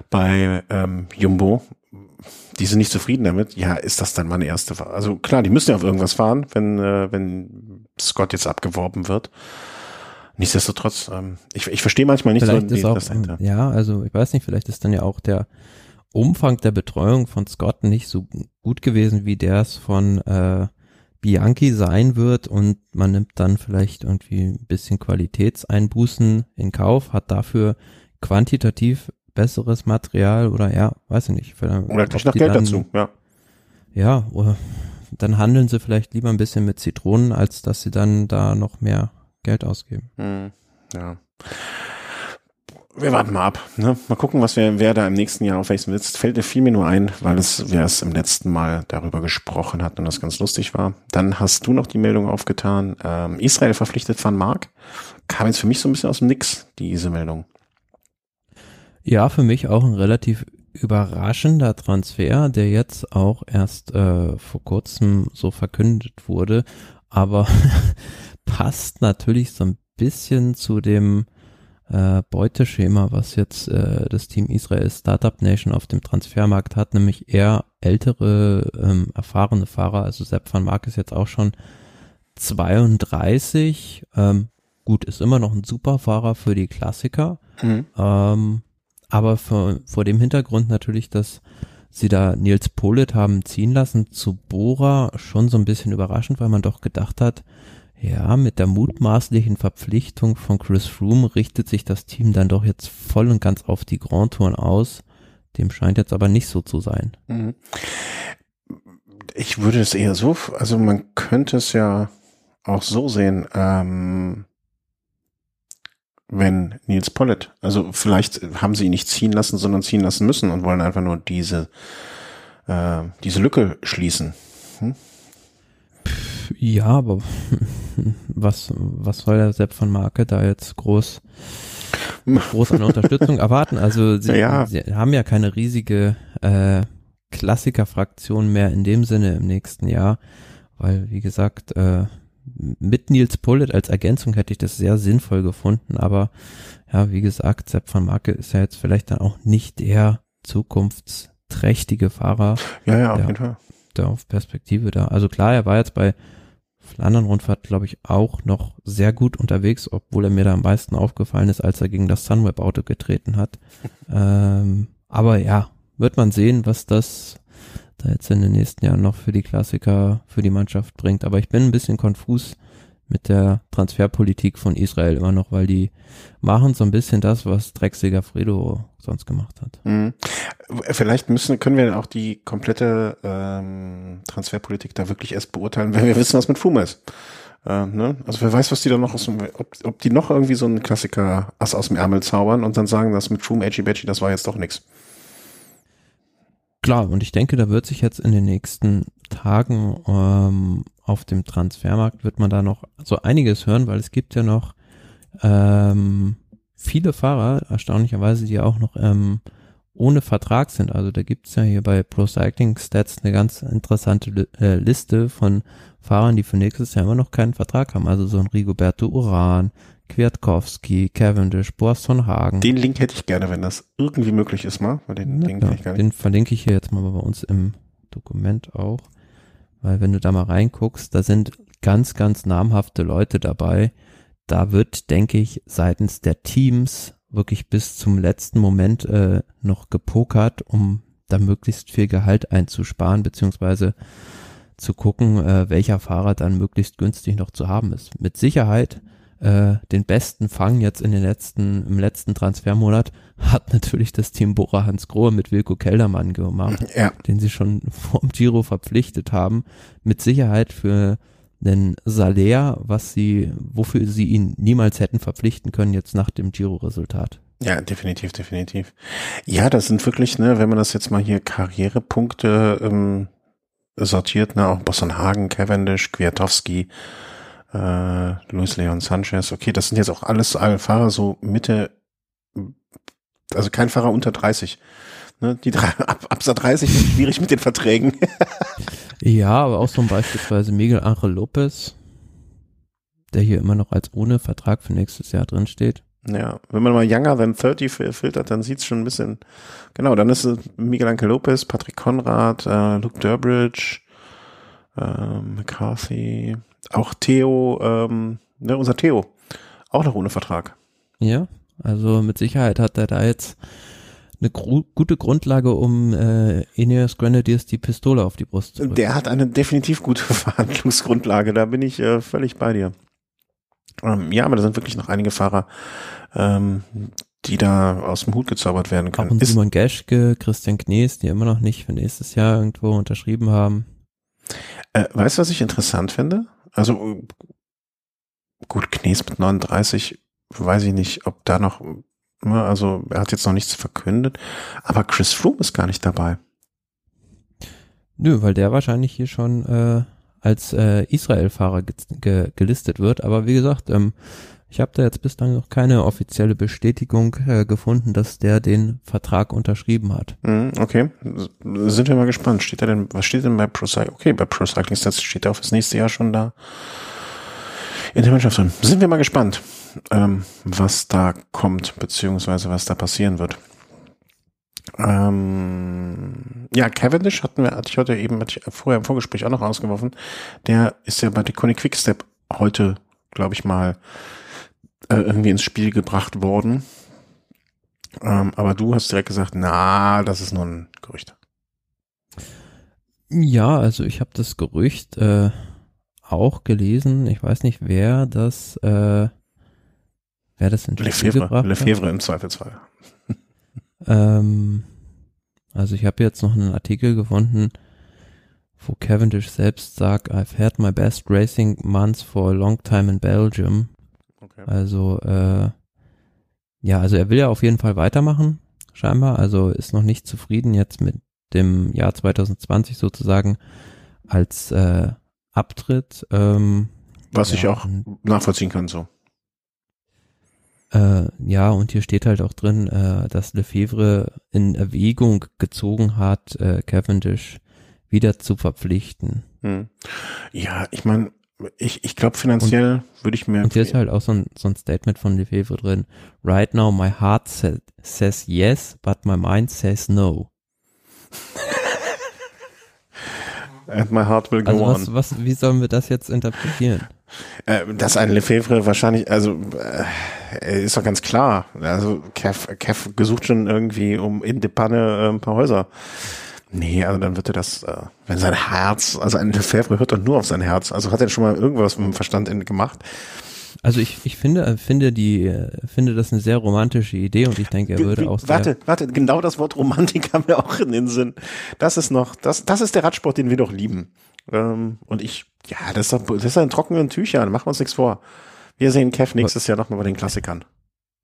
bei ähm, Jumbo die sind nicht zufrieden damit, ja, ist das dann meine erste Wahl? Also klar, die müssen ja auf irgendwas fahren, wenn, äh, wenn Scott jetzt abgeworben wird. Nichtsdestotrotz, ähm, ich, ich verstehe manchmal nicht vielleicht so ist auch, das dahinter. Ja, also ich weiß nicht, vielleicht ist dann ja auch der Umfang der Betreuung von Scott nicht so gut gewesen, wie der es von äh, Bianchi sein wird und man nimmt dann vielleicht irgendwie ein bisschen Qualitätseinbußen in Kauf, hat dafür quantitativ besseres Material oder ja, weiß ich nicht. Oder kriegt noch Geld dann, dazu, ja. Ja, oder dann handeln sie vielleicht lieber ein bisschen mit Zitronen, als dass sie dann da noch mehr Geld ausgeben. Hm, ja. Wir warten mal ab. Ne? Mal gucken, was wir, wer da im nächsten Jahr auf welchem sitzt. Fällt fiel mir nur ein, weil es, wer es im letzten Mal darüber gesprochen hat und das ganz lustig war. Dann hast du noch die Meldung aufgetan. Ähm, Israel verpflichtet Van Mark. Kam jetzt für mich so ein bisschen aus dem Nix, diese Meldung. Ja, für mich auch ein relativ überraschender Transfer, der jetzt auch erst äh, vor kurzem so verkündet wurde, aber passt natürlich so ein bisschen zu dem äh, Beuteschema, was jetzt äh, das Team Israel Startup Nation auf dem Transfermarkt hat, nämlich eher ältere, ähm, erfahrene Fahrer. Also Sepp van Mark ist jetzt auch schon 32. Ähm, gut, ist immer noch ein super Fahrer für die Klassiker. Mhm. Ähm, aber vor, vor dem Hintergrund natürlich, dass sie da Nils Polit haben ziehen lassen zu Bora, schon so ein bisschen überraschend, weil man doch gedacht hat, Ja, mit der mutmaßlichen Verpflichtung von Chris Froome richtet sich das Team dann doch jetzt voll und ganz auf die Grand Touren aus. Dem scheint jetzt aber nicht so zu sein. Mhm. Ich würde es eher so, also man könnte es ja auch so sehen, ähm, wenn Nils Pollitt, also vielleicht haben sie ihn nicht ziehen lassen, sondern ziehen lassen müssen und wollen einfach nur diese, äh, diese Lücke schließen. Hm? Ja, aber was, was soll der Sepp von Marke da jetzt groß, groß an Unterstützung erwarten? Also sie, ja. sie haben ja keine riesige äh, Klassikerfraktion mehr in dem Sinne im nächsten Jahr, weil wie gesagt, äh, mit Nils Pullet als Ergänzung hätte ich das sehr sinnvoll gefunden, aber ja, wie gesagt, Sepp von Marke ist ja jetzt vielleicht dann auch nicht der zukunftsträchtige Fahrer. Ja, ja, auf jeden Fall. Der auf Perspektive da. Also klar, er war jetzt bei Flandern-Rundfahrt, glaube ich, auch noch sehr gut unterwegs, obwohl er mir da am meisten aufgefallen ist, als er gegen das Sunweb-Auto getreten hat. ähm, aber ja, wird man sehen, was das da jetzt in den nächsten Jahren noch für die Klassiker, für die Mannschaft bringt. Aber ich bin ein bisschen konfus mit der Transferpolitik von Israel immer noch, weil die machen so ein bisschen das, was Drecksiger Fredo sonst gemacht hat. Mhm. Vielleicht müssen, können wir auch die komplette ähm, Transferpolitik da wirklich erst beurteilen, wenn wir wissen, was mit Fuma ist. Äh, ne? Also wer weiß, was die da noch aus dem, ob, ob die noch irgendwie so einen Klassiker Ass aus dem Ärmel zaubern und dann sagen, dass mit Froome, Edgy Badgy, das war jetzt doch nichts. Klar, und ich denke, da wird sich jetzt in den nächsten Tagen ähm, auf dem Transfermarkt wird man da noch so einiges hören, weil es gibt ja noch ähm, viele Fahrer, erstaunlicherweise, die auch noch ähm, ohne Vertrag sind. Also da gibt's ja hier bei Pro Cycling Stats eine ganz interessante äh, Liste von Fahrern, die für nächstes Jahr immer noch keinen Vertrag haben. Also so ein Rigoberto Uran, Kwiatkowski, Cavendish, Boasson Hagen. Den Link hätte ich gerne, wenn das irgendwie möglich ist, mal. Weil den, den, ja, den verlinke ich hier jetzt mal bei uns im Dokument auch. Weil wenn du da mal reinguckst, da sind ganz, ganz namhafte Leute dabei. Da wird, denke ich, seitens der Teams wirklich bis zum letzten Moment äh, noch gepokert, um da möglichst viel Gehalt einzusparen, beziehungsweise zu gucken, äh, welcher Fahrer dann möglichst günstig noch zu haben ist. Mit Sicherheit äh, den besten Fang jetzt in den letzten, im letzten Transfermonat hat natürlich das Team Bora Hans Grohe mit Wilko Keldermann gemacht, ja. den sie schon vorm Giro verpflichtet haben. Mit Sicherheit für den Salär, was sie, wofür sie ihn niemals hätten verpflichten können jetzt nach dem Giro-Resultat. Ja, definitiv, definitiv. Ja, das sind wirklich, ne, wenn man das jetzt mal hier Karrierepunkte ähm, sortiert, ne, auch Bosson Hagen, Cavendish, Kwiatowski, äh, Luis Leon Sanchez. Okay, das sind jetzt auch alles alle Fahrer so Mitte, also kein Fahrer unter 30. Ne, die drei, ab, ab 30 ist schwierig mit den Verträgen. ja, aber auch so beispielsweise Miguel Angel Lopez, der hier immer noch als ohne Vertrag für nächstes Jahr drin steht. Ja, wenn man mal Younger than 30 filtert, dann sieht's schon ein bisschen, genau, dann ist es Miguel Angel Lopez, Patrick Conrad, äh, Luke Durbridge, äh, McCarthy, auch Theo, ähm, ne, unser Theo, auch noch ohne Vertrag. Ja, also mit Sicherheit hat er da jetzt eine gute Grundlage, um äh, Ineos Grenadiers die Pistole auf die Brust zu drücken. Der hat eine definitiv gute Verhandlungsgrundlage, da bin ich äh, völlig bei dir. Ähm, ja, aber da sind wirklich noch einige Fahrer, ähm, die da aus dem Hut gezaubert werden können. Auch Simon Geschke, Christian Knies, die immer noch nicht für nächstes Jahr irgendwo unterschrieben haben. Äh, weißt du, was ich interessant finde? Also gut, Knies mit 39, weiß ich nicht, ob da noch, ne, also er hat jetzt noch nichts verkündet, aber Chris Froome ist gar nicht dabei. Nö, weil der wahrscheinlich hier schon äh, als äh, Israel-Fahrer ge ge gelistet wird. Aber wie gesagt, ähm, ich habe da jetzt bislang noch keine offizielle Bestätigung äh, gefunden, dass der den Vertrag unterschrieben hat. Mhm, okay, sind wir mal gespannt. Steht da denn, was steht denn bei Pro Cycling? Okay, bei Pro Cycling Stats steht er fürs nächste Jahr schon da in der Mannschaft drin. Sind wir mal gespannt, ähm, was da kommt, beziehungsweise was da passieren wird. Ähm, ja, Cavendish hatten wir, hatte ich heute eben, hatte ich vorher im Vorgespräch auch noch ausgeworfen. Der ist ja bei Deconic Quickstep heute, glaube ich mal, äh, irgendwie ins Spiel gebracht worden. Ähm, aber du hast direkt gesagt, na, das ist nur ein Gerücht. Ja, also ich habe das Gerücht äh, auch gelesen, ich weiß nicht, wer das, äh, wer das in Lefebvre, Lefebvre im Zweifelsfall. ähm, also ich habe jetzt noch einen Artikel gefunden, wo Cavendish selbst sagt, I've had my best racing months for a long time in Belgium. Also, äh, ja, also er will ja auf jeden Fall weitermachen, scheinbar. Also ist noch nicht zufrieden jetzt mit dem Jahr 2020 sozusagen als äh, Abtritt. Ähm, Was ja, ich auch nachvollziehen kann, so. Äh, ja, und hier steht halt auch drin, äh, dass Lefebvre in Erwägung gezogen hat, äh, Cavendish wieder zu verpflichten. Hm. Ja, ich meine, ich, ich glaube finanziell würde ich mir. Und hier ist halt auch so ein, so ein Statement von Lefebvre drin. Right now my heart sa says yes, but my mind says no. And my heart will go also was, on. Was, wie sollen wir das jetzt interpretieren? Äh, dass ein Lefebvre wahrscheinlich, also äh, ist doch ganz klar. Also Kev, Kev gesucht schon irgendwie um in Depanne äh, ein paar Häuser. Nee, also dann wird er das, äh, wenn sein Herz, also ein Lefebvre hört doch nur auf sein Herz. Also hat er schon mal irgendwas mit dem Verstand gemacht. Also ich, ich finde, finde die, finde das eine sehr romantische Idee und ich denke, er würde auch Warte, warte, genau das Wort Romantik haben wir auch in den Sinn. Das ist noch, das, das ist der Radsport, den wir doch lieben. Ähm, und ich, ja, das ist, das ist ein trockenen Tüchern, machen wir uns nichts vor. Wir sehen Kev nächstes Jahr nochmal bei den Klassikern.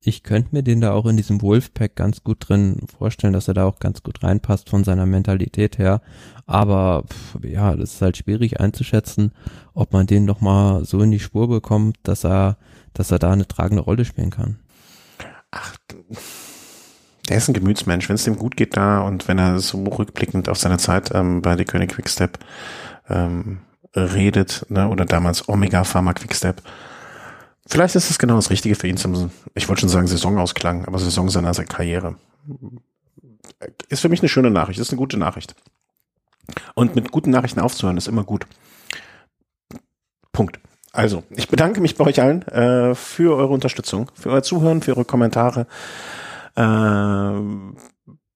Ich könnte mir den da auch in diesem Wolfpack ganz gut drin vorstellen, dass er da auch ganz gut reinpasst von seiner Mentalität her. Aber pff, ja, das ist halt schwierig einzuschätzen, ob man den noch mal so in die Spur bekommt, dass er, dass er da eine tragende Rolle spielen kann. Ach, der ist ein Gemütsmensch. Wenn es dem gut geht da und wenn er so rückblickend auf seine Zeit ähm, bei die König Quickstep ähm, redet, ne, oder damals Omega Pharma Quickstep, Vielleicht ist es genau das Richtige für ihn zum, ich wollte schon sagen Saisonausklang, aber Saison seiner Karriere. Ist für mich eine schöne Nachricht, ist eine gute Nachricht. Und mit guten Nachrichten aufzuhören ist immer gut. Punkt. Also, ich bedanke mich bei euch allen äh, für eure Unterstützung, für euer Zuhören, für eure Kommentare. Äh,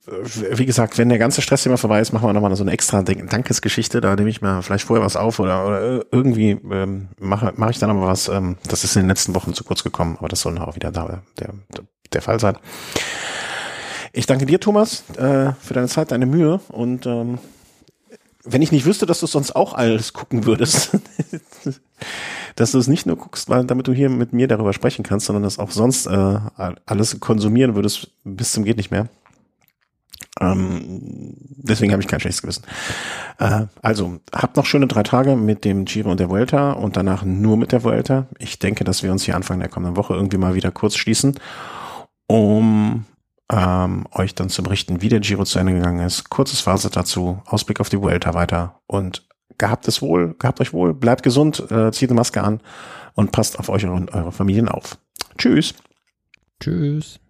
wie gesagt, wenn der ganze Stress immer vorbei ist, machen wir nochmal so eine extra Dankesgeschichte. Da nehme ich mir vielleicht vorher was auf oder, oder irgendwie ähm, mache mache ich dann aber was. Ähm, das ist in den letzten Wochen zu kurz gekommen, aber das soll auch wieder da der, der Fall sein. Ich danke dir, Thomas, äh, für deine Zeit, deine Mühe und ähm, wenn ich nicht wüsste, dass du sonst auch alles gucken würdest, dass du es nicht nur guckst, weil damit du hier mit mir darüber sprechen kannst, sondern das auch sonst äh, alles konsumieren würdest bis zum geht nicht mehr ähm, deswegen habe ich kein schlechtes Gewissen. Äh, also, habt noch schöne drei Tage mit dem Giro und der Vuelta und danach nur mit der Vuelta. Ich denke, dass wir uns hier Anfang der kommenden Woche irgendwie mal wieder kurz schließen, um ähm, euch dann zu berichten, wie der Giro zu Ende gegangen ist. Kurzes Fazit dazu, Ausblick auf die Vuelta weiter und gehabt es wohl, gehabt euch wohl, bleibt gesund, äh, zieht eine Maske an und passt auf euch und eure Familien auf. Tschüss. Tschüss.